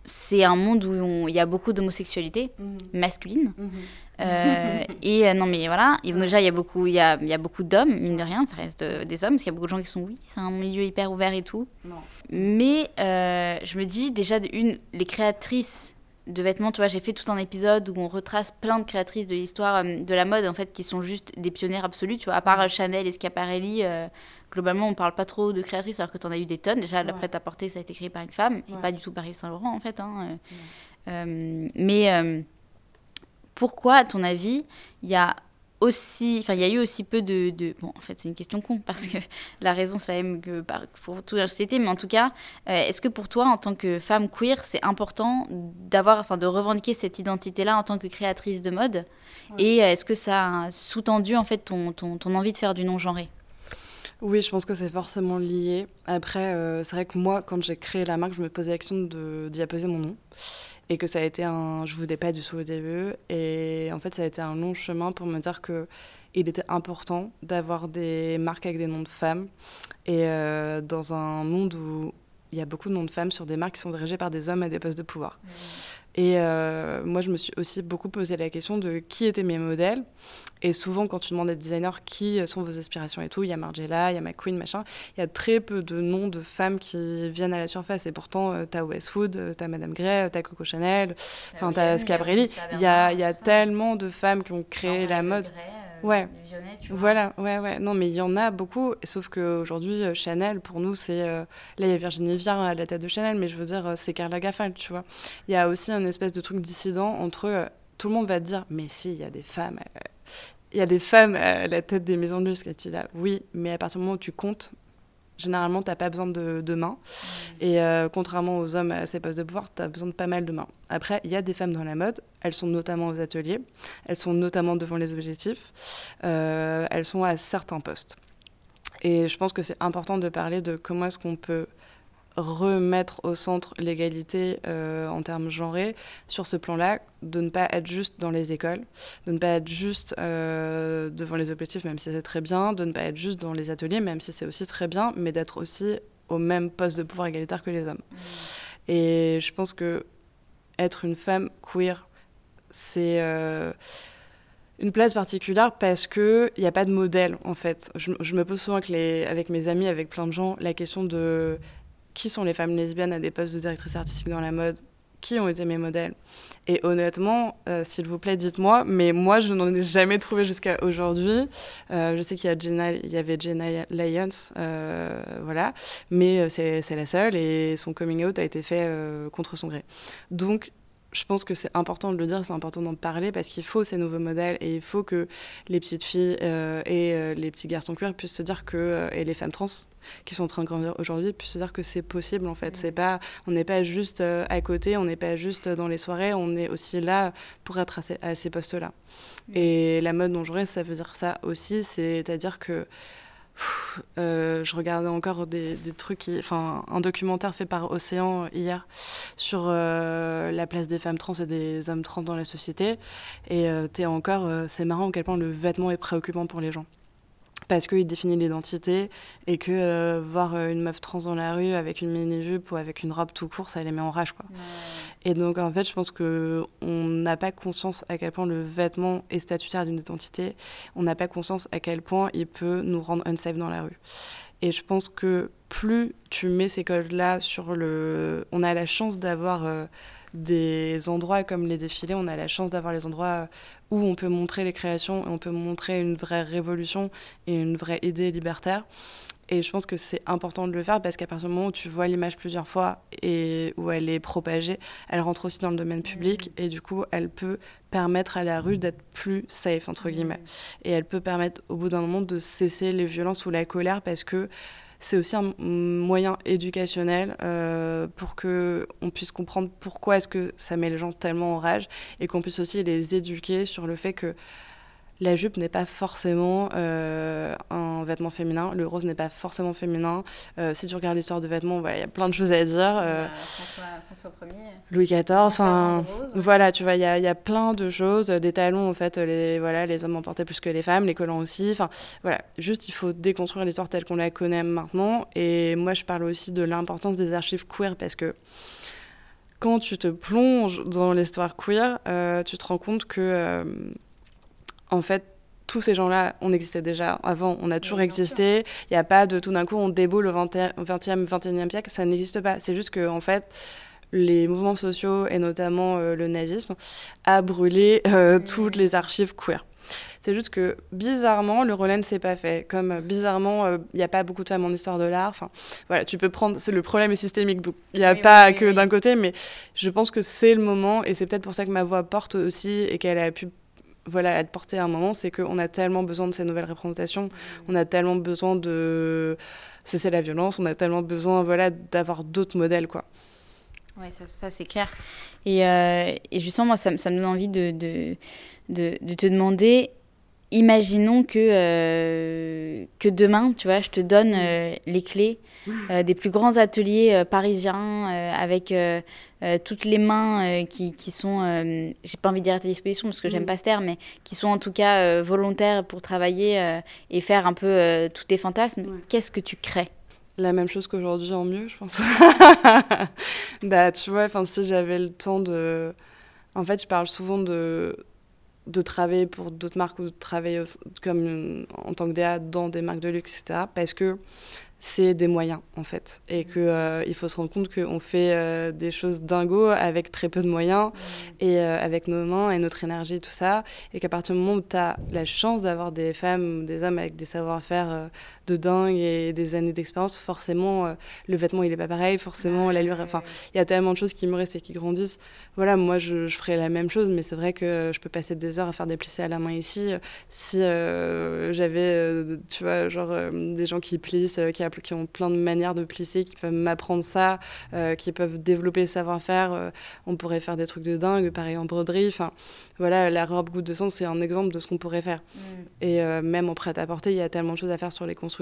Speaker 1: c'est un monde où il y a beaucoup d'homosexualité mhm. masculine. Mhm. et non, mais voilà, déjà, il y a beaucoup, il y a, y a beaucoup d'hommes, mine de rien, ça reste des hommes, parce qu'il y a beaucoup de gens qui sont, oui, c'est un milieu hyper ouvert et tout. Mais je me dis, déjà, une, les créatrices de vêtements. Tu vois, j'ai fait tout un épisode où on retrace plein de créatrices de l'histoire euh, de la mode, en fait, qui sont juste des pionnières absolues. Tu vois, à part Chanel et Schiaparelli, euh, globalement, on parle pas trop de créatrices, alors que tu en as eu des tonnes. Déjà, la prêt-à-porter, ça a été créé par une femme, et pas du tout par Yves Saint-Laurent, en fait. Hein, euh. mais pourquoi, à ton avis, il y a aussi, enfin, il y a eu aussi peu de, bon, en fait, c'est une question con parce que la raison c'est la même que pour toute la société, mais en tout cas, euh, est-ce que pour toi, en tant que femme queer, c'est important d'avoir, enfin, de revendiquer cette identité-là en tant que créatrice de mode? Et euh, est-ce que ça a sous-tendu en fait ton, ton, ton envie de faire du non genré
Speaker 2: oui, je pense que c'est forcément lié. Après, euh, c'est vrai que moi, quand j'ai créé la marque, je me posais l'action d'y apposer mon nom et que ça a été un. Je voulais pas du tout au. Et en fait, ça a été un long chemin pour me dire que il était important d'avoir des marques avec des noms de femmes. Et euh, dans un monde où il y a beaucoup de noms de femmes sur des marques qui sont dirigées par des hommes à des postes de pouvoir. Et euh, moi, je me suis aussi beaucoup posé la question de qui étaient mes modèles. Et souvent, quand tu demandes à des designers qui sont vos aspirations et tout, il y a Margiela, il y a McQueen, machin, il y a très peu de noms de femmes qui viennent à la surface. Et pourtant, tu t'as Westwood, t'as Madame Gray, t'as Coco Chanel, enfin, t'as Scabrelli. Il y a, y a tellement de femmes qui ont créé la mode. Euh, ouais. Voilà, ouais, ouais. Non, mais il y en a beaucoup. Sauf qu'aujourd'hui, euh, Chanel, pour nous, c'est. Euh, là, il y a Virginie Viard à la tête de Chanel, mais je veux dire, c'est Karl Lagerfeld, tu vois. Il y a aussi un espèce de truc dissident entre. tout le monde va te dire, mais si, il y a des femmes. Il y a des femmes à la tête des maisons de luxe, là. Oui, mais à partir du moment où tu comptes, Généralement, tu n'as pas besoin de, de mains. Et euh, contrairement aux hommes à ces postes de pouvoir, tu as besoin de pas mal de mains. Après, il y a des femmes dans la mode. Elles sont notamment aux ateliers. Elles sont notamment devant les objectifs. Euh, elles sont à certains postes. Et je pense que c'est important de parler de comment est-ce qu'on peut remettre au centre l'égalité euh, en termes genrés sur ce plan-là, de ne pas être juste dans les écoles, de ne pas être juste euh, devant les objectifs, même si c'est très bien, de ne pas être juste dans les ateliers, même si c'est aussi très bien, mais d'être aussi au même poste de pouvoir égalitaire que les hommes. Mmh. Et je pense que être une femme queer, c'est euh, une place particulière parce qu'il n'y a pas de modèle, en fait. Je, je me pose souvent avec, les, avec mes amis, avec plein de gens, la question de qui sont les femmes lesbiennes à des postes de directrice artistique dans la mode qui ont été mes modèles Et honnêtement, euh, s'il vous plaît, dites-moi. Mais moi, je n'en ai jamais trouvé jusqu'à aujourd'hui. Euh, je sais qu'il y, y, avait Jenna Lyons, euh, voilà. Mais c'est la seule et son coming out a été fait contre son gré. Donc, je pense que c'est important de le dire, c'est important d'en parler parce qu'il faut ces nouveaux modèles et il faut que les petites filles euh, et euh, les petits garçons queer puissent se dire que euh, et les femmes trans qui sont en train de grandir aujourd'hui puissent se dire que c'est possible en fait. C'est pas, on n'est pas juste à côté, on n'est pas juste dans les soirées, on est aussi là pour être à ces, ces postes-là. Et la mode non genrée, ça veut dire ça aussi, c'est-à-dire que euh, je regardais encore des, trucs, enfin un documentaire fait par Océan hier sur euh, la place des femmes trans et des hommes trans dans la société. Et euh, es encore, c'est marrant à point le vêtement est préoccupant pour les gens parce qu'il définit l'identité et que euh, voir euh, une meuf trans dans la rue avec une mini-jupe ou avec une robe tout court, ça les met en rage. Quoi. Et donc, en fait, je pense qu'on n'a pas conscience à quel point le vêtement est statutaire d'une identité. On n'a pas conscience à quel point il peut nous rendre unsafe dans la rue. Et je pense que plus tu mets ces codes-là sur le... On a la chance d'avoir... Euh, des endroits comme les défilés, on a la chance d'avoir les endroits où on peut montrer les créations et on peut montrer une vraie révolution et une vraie idée libertaire. Et je pense que c'est important de le faire parce qu'à partir du moment où tu vois l'image plusieurs fois et où elle est propagée, elle rentre aussi dans le domaine public et du coup, elle peut permettre à la rue d'être plus safe, entre guillemets. Et elle peut permettre au bout d'un moment de cesser les violences ou la colère parce que c'est aussi un moyen éducationnel euh, pour que on puisse comprendre pourquoi est-ce que ça met les gens tellement en rage et qu'on puisse aussi les éduquer sur le fait que la jupe n'est pas forcément euh, un vêtement féminin, le rose n'est pas forcément féminin. Euh, si tu regardes l'histoire de vêtements, il y a plein de choses à dire. Euh, François, Ier. Louis XIV, enfin, voilà, tu vois, il y, a plein de choses. Des talons, en fait, les, voilà, les hommes en portaient plus que les femmes, les collants aussi. Enfin, voilà, juste il faut déconstruire l'histoire telle qu'on la connaît maintenant. Et moi, je parle aussi de l'importance des archives queer parce que quand tu te plonges dans l'histoire queer, tu te rends compte que en fait, tous ces gens-là, on existait déjà avant, on a toujours existé. Il n'y a pas de tout d'un coup, on déboule au 20e, 21e siècle, ça n'existe pas. C'est juste que, en fait, les mouvements sociaux et notamment euh, le nazisme a brûlé euh, toutes les archives queer. C'est juste que bizarrement, le relais ne s'est pas fait. Comme euh, bizarrement, il n'y a pas beaucoup de femmes en histoire de l'art. Enfin, voilà, tu peux prendre. C'est le problème est systémique, donc il n'y a pas que d'un côté, mais je pense que c'est le moment et c'est peut-être pour ça que ma voix porte aussi et qu'elle a pu voilà, être portée à un moment, c'est qu'on a tellement besoin de ces nouvelles représentations, on a tellement besoin de cesser la violence, on a tellement besoin voilà, d'avoir d'autres modèles. quoi.
Speaker 1: Oui, ça, ça c'est clair. Et, euh, justement, moi, ça, ça, me donne envie de, de, de te demander, imaginons que, euh, que demain, tu vois, je te donne euh, les clés des plus grands ateliers parisiens avec euh, toutes les mains euh, qui, qui, sont, euh, j'ai pas envie de dire à ta disposition parce que j'aime pas ce terme, mais qui sont en tout cas volontaires pour travailler et faire un peu tous tes fantasmes, qu'est-ce que tu crées?
Speaker 2: La même chose qu'aujourd'hui en mieux, je pense. bah, tu vois, si j'avais le temps de. En fait, je parle souvent de, de travailler pour d'autres marques ou de travailler comme en tant que DA dans des marques de luxe, etc. Parce que c'est des moyens en fait et que euh, il faut se rendre compte qu'on fait euh, des choses dingo avec très peu de moyens et euh, avec nos mains et notre énergie et tout ça et qu'à partir du moment où tu as la chance d'avoir des femmes ou des hommes avec des savoir-faire de dingue et des années d'expérience forcément le vêtement il est pas pareil forcément l'allure enfin il y a tellement de choses qui me restent et qui grandissent voilà moi je, je ferais la même chose mais c'est vrai que je peux passer des heures à faire des plissés à la main ici si j'avais tu vois genre des gens qui plissent qui qui ont plein de manières de plisser, qui peuvent m'apprendre ça, euh, qui peuvent développer le savoir-faire. Euh, on pourrait faire des trucs de dingue, pareil en broderie. Enfin, voilà, la robe goutte de sang, c'est un exemple de ce qu'on pourrait faire. Mm. Et euh, même en prêt-à-porter, il y a tellement de choses à faire sur les constructions.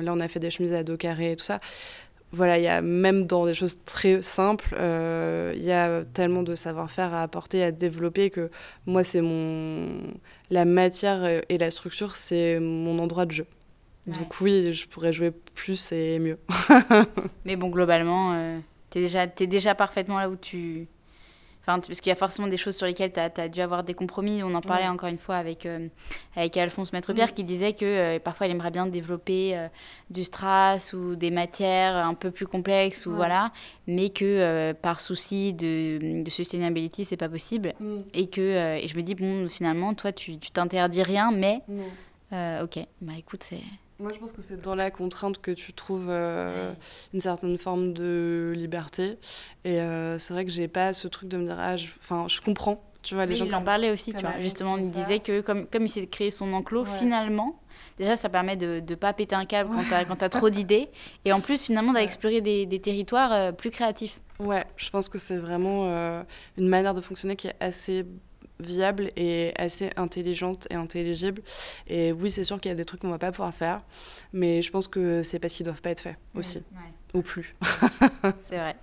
Speaker 2: Là, on a fait des chemises à dos carrés et tout ça voilà, il y a même dans des choses très simples, il y a tellement de savoir-faire à apporter, à développer que moi, c'est mon la matière et la structure, c'est mon endroit de jeu. Donc oui, je pourrais jouer plus et mieux.
Speaker 1: Mais bon, globalement, euh, tu es, déjà, es déjà parfaitement là où tu... Enfin, parce qu'il y a forcément des choses sur lesquelles tu as, dû avoir des compromis. On en parlait encore une fois avec, euh, avec Alphonse Maître-Pierre qui disait que euh, parfois il aimerait bien développer du strass ou des matières un peu plus complexes, ou voilà, mais que par souci de, de sustainability, c'est pas possible. Mm. Et que et je me dis, bon, finalement, toi, tu t'interdis rien, mais ok, bah écoute, c'est
Speaker 2: moi, je pense que c'est dans la contrainte que tu trouves euh, une certaine forme de liberté. Et euh, c'est vrai que j'ai pas ce truc de me dire, ah, enfin, je, comprends. Tu vois, les gens
Speaker 1: il en parlait aussi, tu vois. Justement, il disait que comme, comme il s'est créé son enclos, finalement, déjà, ça permet de ne pas péter un câble quand tu as, trop d'idées. Et en plus, finalement, d'explorer des, des, territoires euh, plus créatifs.
Speaker 2: Ouais, je pense que c'est vraiment une manière de fonctionner qui est assez viable et assez intelligente et intelligible. Et oui, c'est sûr qu'il y a des trucs qu'on va pas pouvoir faire, mais je pense que c'est parce qu'ils doivent pas être faits aussi. Ou plus.
Speaker 1: c'est vrai.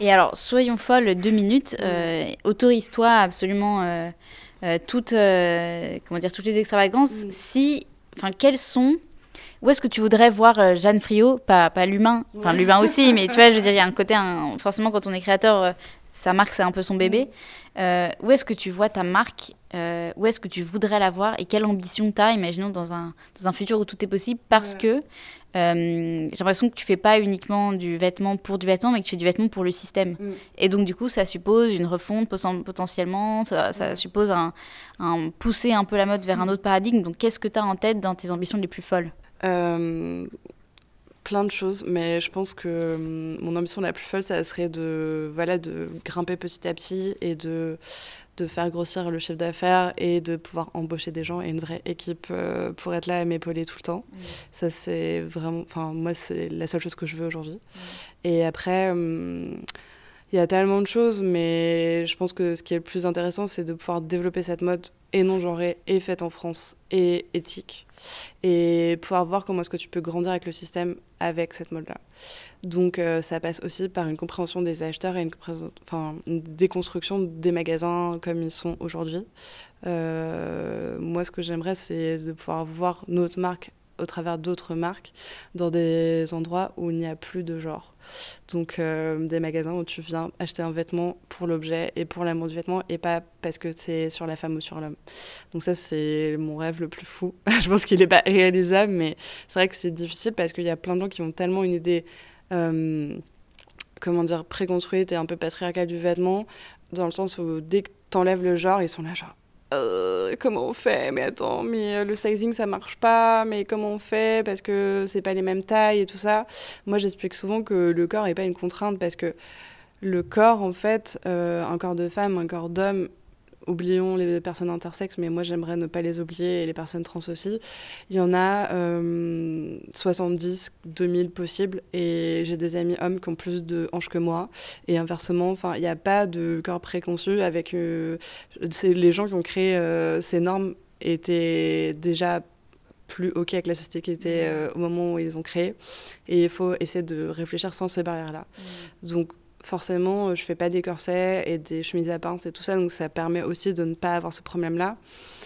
Speaker 1: Et alors, soyons folles deux minutes. Euh, autorise-toi absolument euh, euh, toutes, comment dire, toutes les extravagances. Si, enfin, quelles sont où est-ce que tu voudrais voir Jeanne Friot? Pas, pas l'humain, enfin l'humain aussi, mais tu vois, je veux dire, il y a un côté, forcément, quand on est créateur, sa marque, c'est un peu son bébé. Euh, où est-ce que tu vois ta marque? Euh, Où est-ce que tu voudrais la voir? Et quelle ambition tu as, imaginons, dans un, dans un futur où tout est possible? Parce que euh, j'ai l'impression que tu fais pas uniquement du vêtement pour du vêtement, mais que tu fais du vêtement pour le système. Mm. Et donc, du coup, ça suppose une refonte potentiellement, ça, ça suppose un, un, pousser un peu la mode vers un mm. autre paradigme. Donc, qu'est-ce que tu as en tête dans tes ambitions les plus folles?
Speaker 2: Plein de choses, mais je pense que mon ambition la plus folle, ça serait de, voilà, de grimper petit à petit et de, de faire grossir le chiffre d'affaires et de pouvoir embaucher des gens et une vraie équipe euh, pour être là et m'épauler tout le temps. Mmh. Ça, c'est vraiment, enfin, moi, c'est la seule chose que je veux aujourd'hui. Mmh. Et après, hum, il y a tellement de choses, mais je pense que ce qui est le plus intéressant, c'est de pouvoir développer cette mode et non genrée et faite en France et éthique et pouvoir voir comment est-ce que tu peux grandir avec le système avec cette mode-là. Donc euh, ça passe aussi par une compréhension des acheteurs et une, enfin, déconstruction des magasins comme ils sont aujourd'hui. Euh, moi, ce que j'aimerais, c'est de pouvoir voir notre marque au travers d'autres marques dans des endroits où il n'y a plus de genre. Donc euh, des magasins où tu viens acheter un vêtement pour l'objet et pour l'amour du vêtement et pas parce que c'est sur la femme ou sur l'homme. Donc ça c'est mon rêve le plus fou. Je pense qu'il n'est pas réalisable mais c'est vrai que c'est difficile parce qu'il y a plein de gens qui ont tellement une idée euh, comment dire préconstruite et un peu patriarcale du vêtement dans le sens où dès que tu enlèves le genre ils sont là genre euh, comment on fait? Mais attends, mais euh, le sizing ça marche pas, mais comment on fait? Parce que c'est pas les mêmes tailles et tout ça. Moi j'explique souvent que le corps n'est pas une contrainte parce que le corps, en fait, euh, un corps de femme, un corps d'homme, oublions les personnes intersexes, mais moi j'aimerais ne pas les oublier et les personnes trans aussi. Il y en a 70, 2000 possibles et j'ai des amis hommes qui ont plus de hanches que moi et inversement, enfin il n'y a pas de corps préconçu avec euh, les gens qui ont créé euh, ces normes étaient déjà plus OK avec la société qui était euh, au moment où ils ont créé. Et il faut essayer de réfléchir sans ces barrières-là. Mmh. Donc, forcément, je fais pas des corsets et des chemises à pince et tout ça, donc ça permet aussi de ne pas avoir ce problème-là.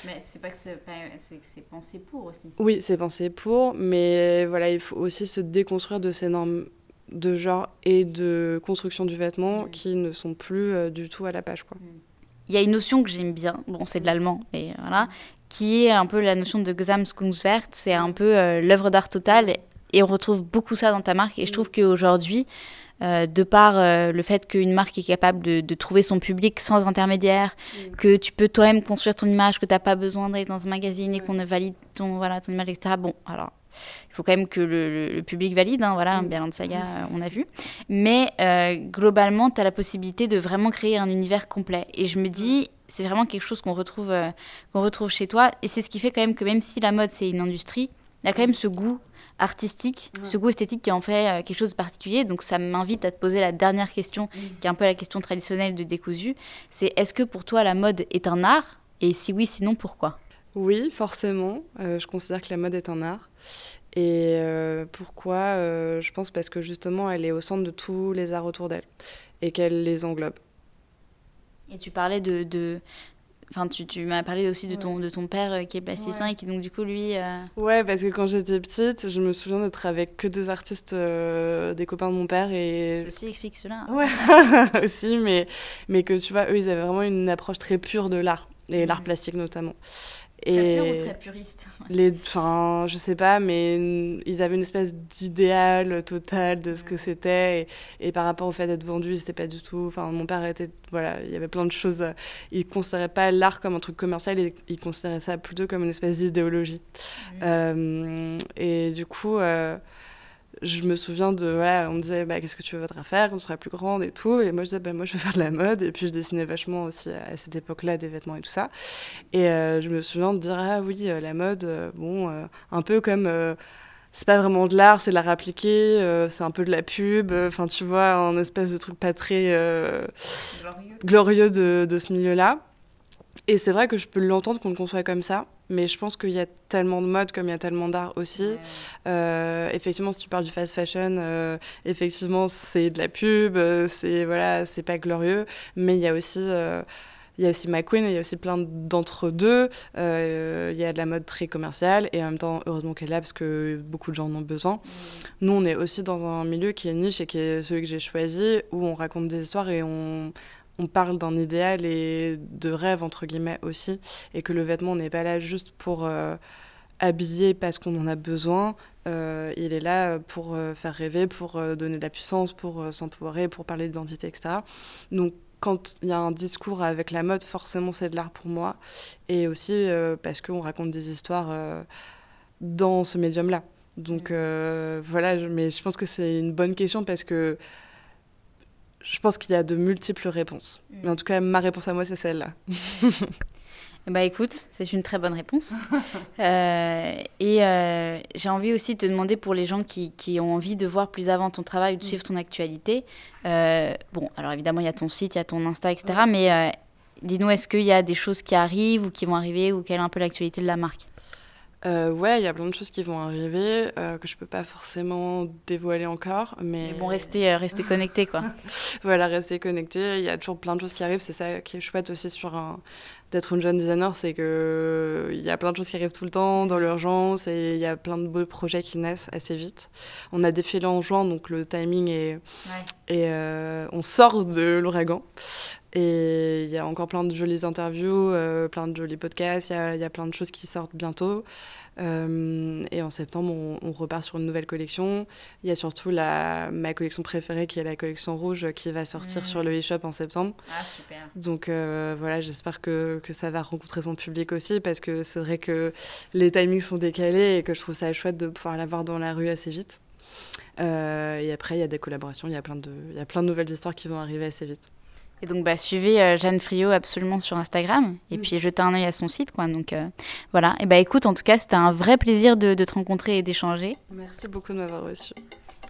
Speaker 1: Mais c'est pas que c'est pensé pour aussi.
Speaker 2: Oui, c'est pensé pour, mais voilà, il faut aussi se déconstruire de ces normes de genre et de construction du vêtement mm. qui ne sont plus euh, du tout à la page. Quoi. Mm.
Speaker 1: Il y a une notion que j'aime bien, bon c'est de l'allemand, mais voilà, qui est un peu la notion de Gesamtkunstwerk, c'est un peu euh, l'œuvre d'art totale, et on retrouve beaucoup ça dans ta marque, et je trouve qu'aujourd'hui, euh, de par euh, le fait qu'une marque est capable de, trouver son public sans intermédiaire, que tu peux toi-même construire ton image, que tu n'as pas besoin d'aller dans un magazine et qu'on valide ton, voilà, ton image, etc. Bon, alors, il faut quand même que le, public valide, hein, voilà, bien de Saga, on a vu. Mais globalement, tu as la possibilité de vraiment créer un univers complet. Et je me dis, c'est vraiment quelque chose qu'on retrouve, euh, qu'on retrouve chez toi. Et c'est ce qui fait quand même que même si la mode, c'est une industrie, il y a quand même ce goût artistique, ce goût esthétique qui en fait euh, quelque chose de particulier. Donc ça m'invite à te poser la dernière question, qui est un peu la question traditionnelle de décousu. C'est est-ce que pour toi la mode est un art? Et si oui, sinon pourquoi?
Speaker 2: Oui, forcément. Euh, je considère que la mode est un art. Et pourquoi? Je pense parce que justement, elle est au centre de tous les arts autour d'elle et qu'elle les englobe.
Speaker 1: Et tu parlais de, de... Enfin, tu, tu m'as parlé aussi de ton, de ton père euh, qui est plasticien et qui, donc, du coup, lui. Euh,
Speaker 2: ouais, parce que quand j'étais petite, je me souviens d'être avec que des artistes, euh, des copains de mon père. Et...
Speaker 1: Ceci explique cela.
Speaker 2: Ouais, aussi, mais, mais que tu vois, eux, ils avaient vraiment une approche très pure de l'art, et l'art plastique notamment.
Speaker 1: Et très pur ou très puriste
Speaker 2: les, Enfin, je sais pas, mais ils avaient une espèce d'idéal total de ce que c'était. Et, par rapport au fait d'être vendu, c'était pas du tout. Enfin, mon père était. Voilà, il y avait plein de choses. Il considérait pas l'art comme un truc commercial, il, il considérait ça plutôt comme une espèce d'idéologie. Euh, et du coup. Euh, je me souviens de, voilà, on me disait, bah, qu'est-ce que tu veux faire quand tu seras plus grande et tout. Et moi, je disais, bah, moi, je veux faire de la mode. Et puis, je dessinais vachement aussi à cette époque-là des vêtements et tout ça. Et euh, je me souviens de dire, ah oui, euh, la mode, euh, bon, un peu comme. c'est pas vraiment de l'art, c'est de l'art appliqué, c'est un peu de la pub, enfin tu vois, un espèce de truc pas très glorieux, glorieux de, de ce milieu-là. Et c'est vrai que je peux l'entendre qu'on le conçoit comme ça, mais je pense qu'il y a tellement de mode comme il y a tellement d'art aussi. Euh, effectivement, si tu parles du fast fashion, euh, effectivement, c'est de la pub, euh, c'est voilà, c'est pas glorieux, mais il y a aussi il y a aussi McQueen, il y a aussi plein d'entre-deux. il y a de la mode très commerciale et en même temps, heureusement qu'elle est là parce que beaucoup de gens en ont besoin. Nous, on est aussi dans un milieu qui est niche et qui est celui que j'ai choisi où on raconte des histoires et on, on parle d'un idéal et de rêve, entre guillemets, aussi, et que le vêtement n'est pas là juste pour euh, habiller parce qu'on en a besoin, euh, il est là pour euh, faire rêver, pour donner de la puissance, pour s'empouvoirer, pour parler d'identité, etc. Donc, quand il y a un discours avec la mode, forcément, c'est de l'art pour moi, et aussi parce qu'on raconte des histoires dans ce médium-là. Donc, voilà, mais je pense que c'est une bonne question parce que je pense qu'il y a de multiples réponses. Mm. Mais en tout cas, ma réponse à moi, c'est celle-là.
Speaker 1: bah écoute, c'est une très bonne réponse. Euh, et euh, j'ai envie aussi de te demander pour les gens qui, qui, ont envie de voir plus avant ton travail ou de mm. suivre ton actualité. Euh, bon, alors évidemment, il y a ton site, il y a ton Insta, etc. Mais dis-nous, est-ce qu'il y a des choses qui arrivent ou qui vont arriver ou quelle est un peu l'actualité de la marque?
Speaker 2: Euh, ouais, il y a plein de choses qui vont arriver euh, que je peux pas forcément dévoiler encore, mais,
Speaker 1: mais bon, rester, euh, rester connecté quoi.
Speaker 2: voilà, rester connecté. Il y a toujours plein de choses qui arrivent. C'est ça qui est chouette aussi sur un... d'être une jeune designer, c'est que il y a plein de choses qui arrivent tout le temps dans l'urgence et il y a plein de beaux projets qui naissent assez vite. On a défilé en juin, donc le timing est et on sort de l'ouragan. Et il y a encore plein de jolies interviews, euh, plein de jolis podcasts, il y, y a, plein de choses qui sortent bientôt. Euh, et en septembre, on, repart sur une nouvelle collection. Il y a surtout la, ma collection préférée qui est la collection rouge qui va sortir mmh. sur le e-shop en septembre.
Speaker 1: Ah, super.
Speaker 2: Donc euh, voilà, j'espère que, que, ça va rencontrer son public aussi parce que c'est vrai que les timings sont décalés et que je trouve ça chouette de pouvoir la voir dans la rue assez vite. et après, il y a des collaborations, il y a plein de nouvelles histoires qui vont arriver assez vite.
Speaker 1: Et donc, bah, suivez euh, Jeanne Friot absolument sur Instagram et mm. puis jetez un œil à son site. Quoi. Donc, euh, voilà. Et bah, écoute, en tout cas, c'était un vrai plaisir de, te rencontrer et d'échanger.
Speaker 2: Merci beaucoup de m'avoir reçu.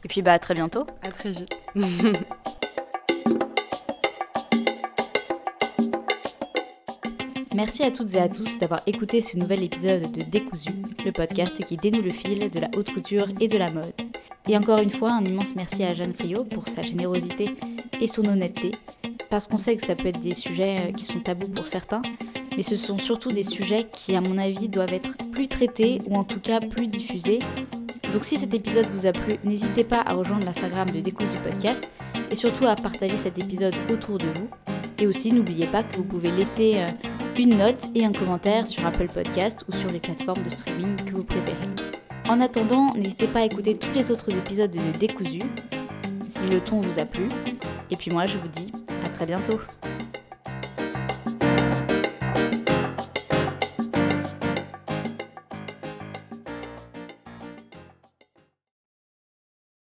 Speaker 1: Et puis, bah, à très bientôt.
Speaker 2: À très vite.
Speaker 1: Merci à toutes et à tous d'avoir écouté ce nouvel épisode de Décousu, le podcast qui dénoue le fil de la haute couture et de la mode. Et encore une fois, un immense merci à Jeanne Friot pour sa générosité et son honnêteté, parce qu'on sait que ça peut être des sujets euh, qui sont tabous pour certains, mais ce sont surtout des sujets qui, à mon avis, doivent être plus traités ou en tout cas plus diffusés. Donc si cet épisode vous a plu, n'hésitez pas à rejoindre l'Instagram de Décousu Podcast et surtout à partager cet épisode autour de vous. Et aussi, n'oubliez pas que vous pouvez laisser euh, une note et un commentaire sur Apple Podcast ou sur les plateformes de streaming que vous préférez. En attendant, n'hésitez pas à écouter tous les autres épisodes de Décousu si le ton vous a plu. Et puis moi, je vous dis à très bientôt.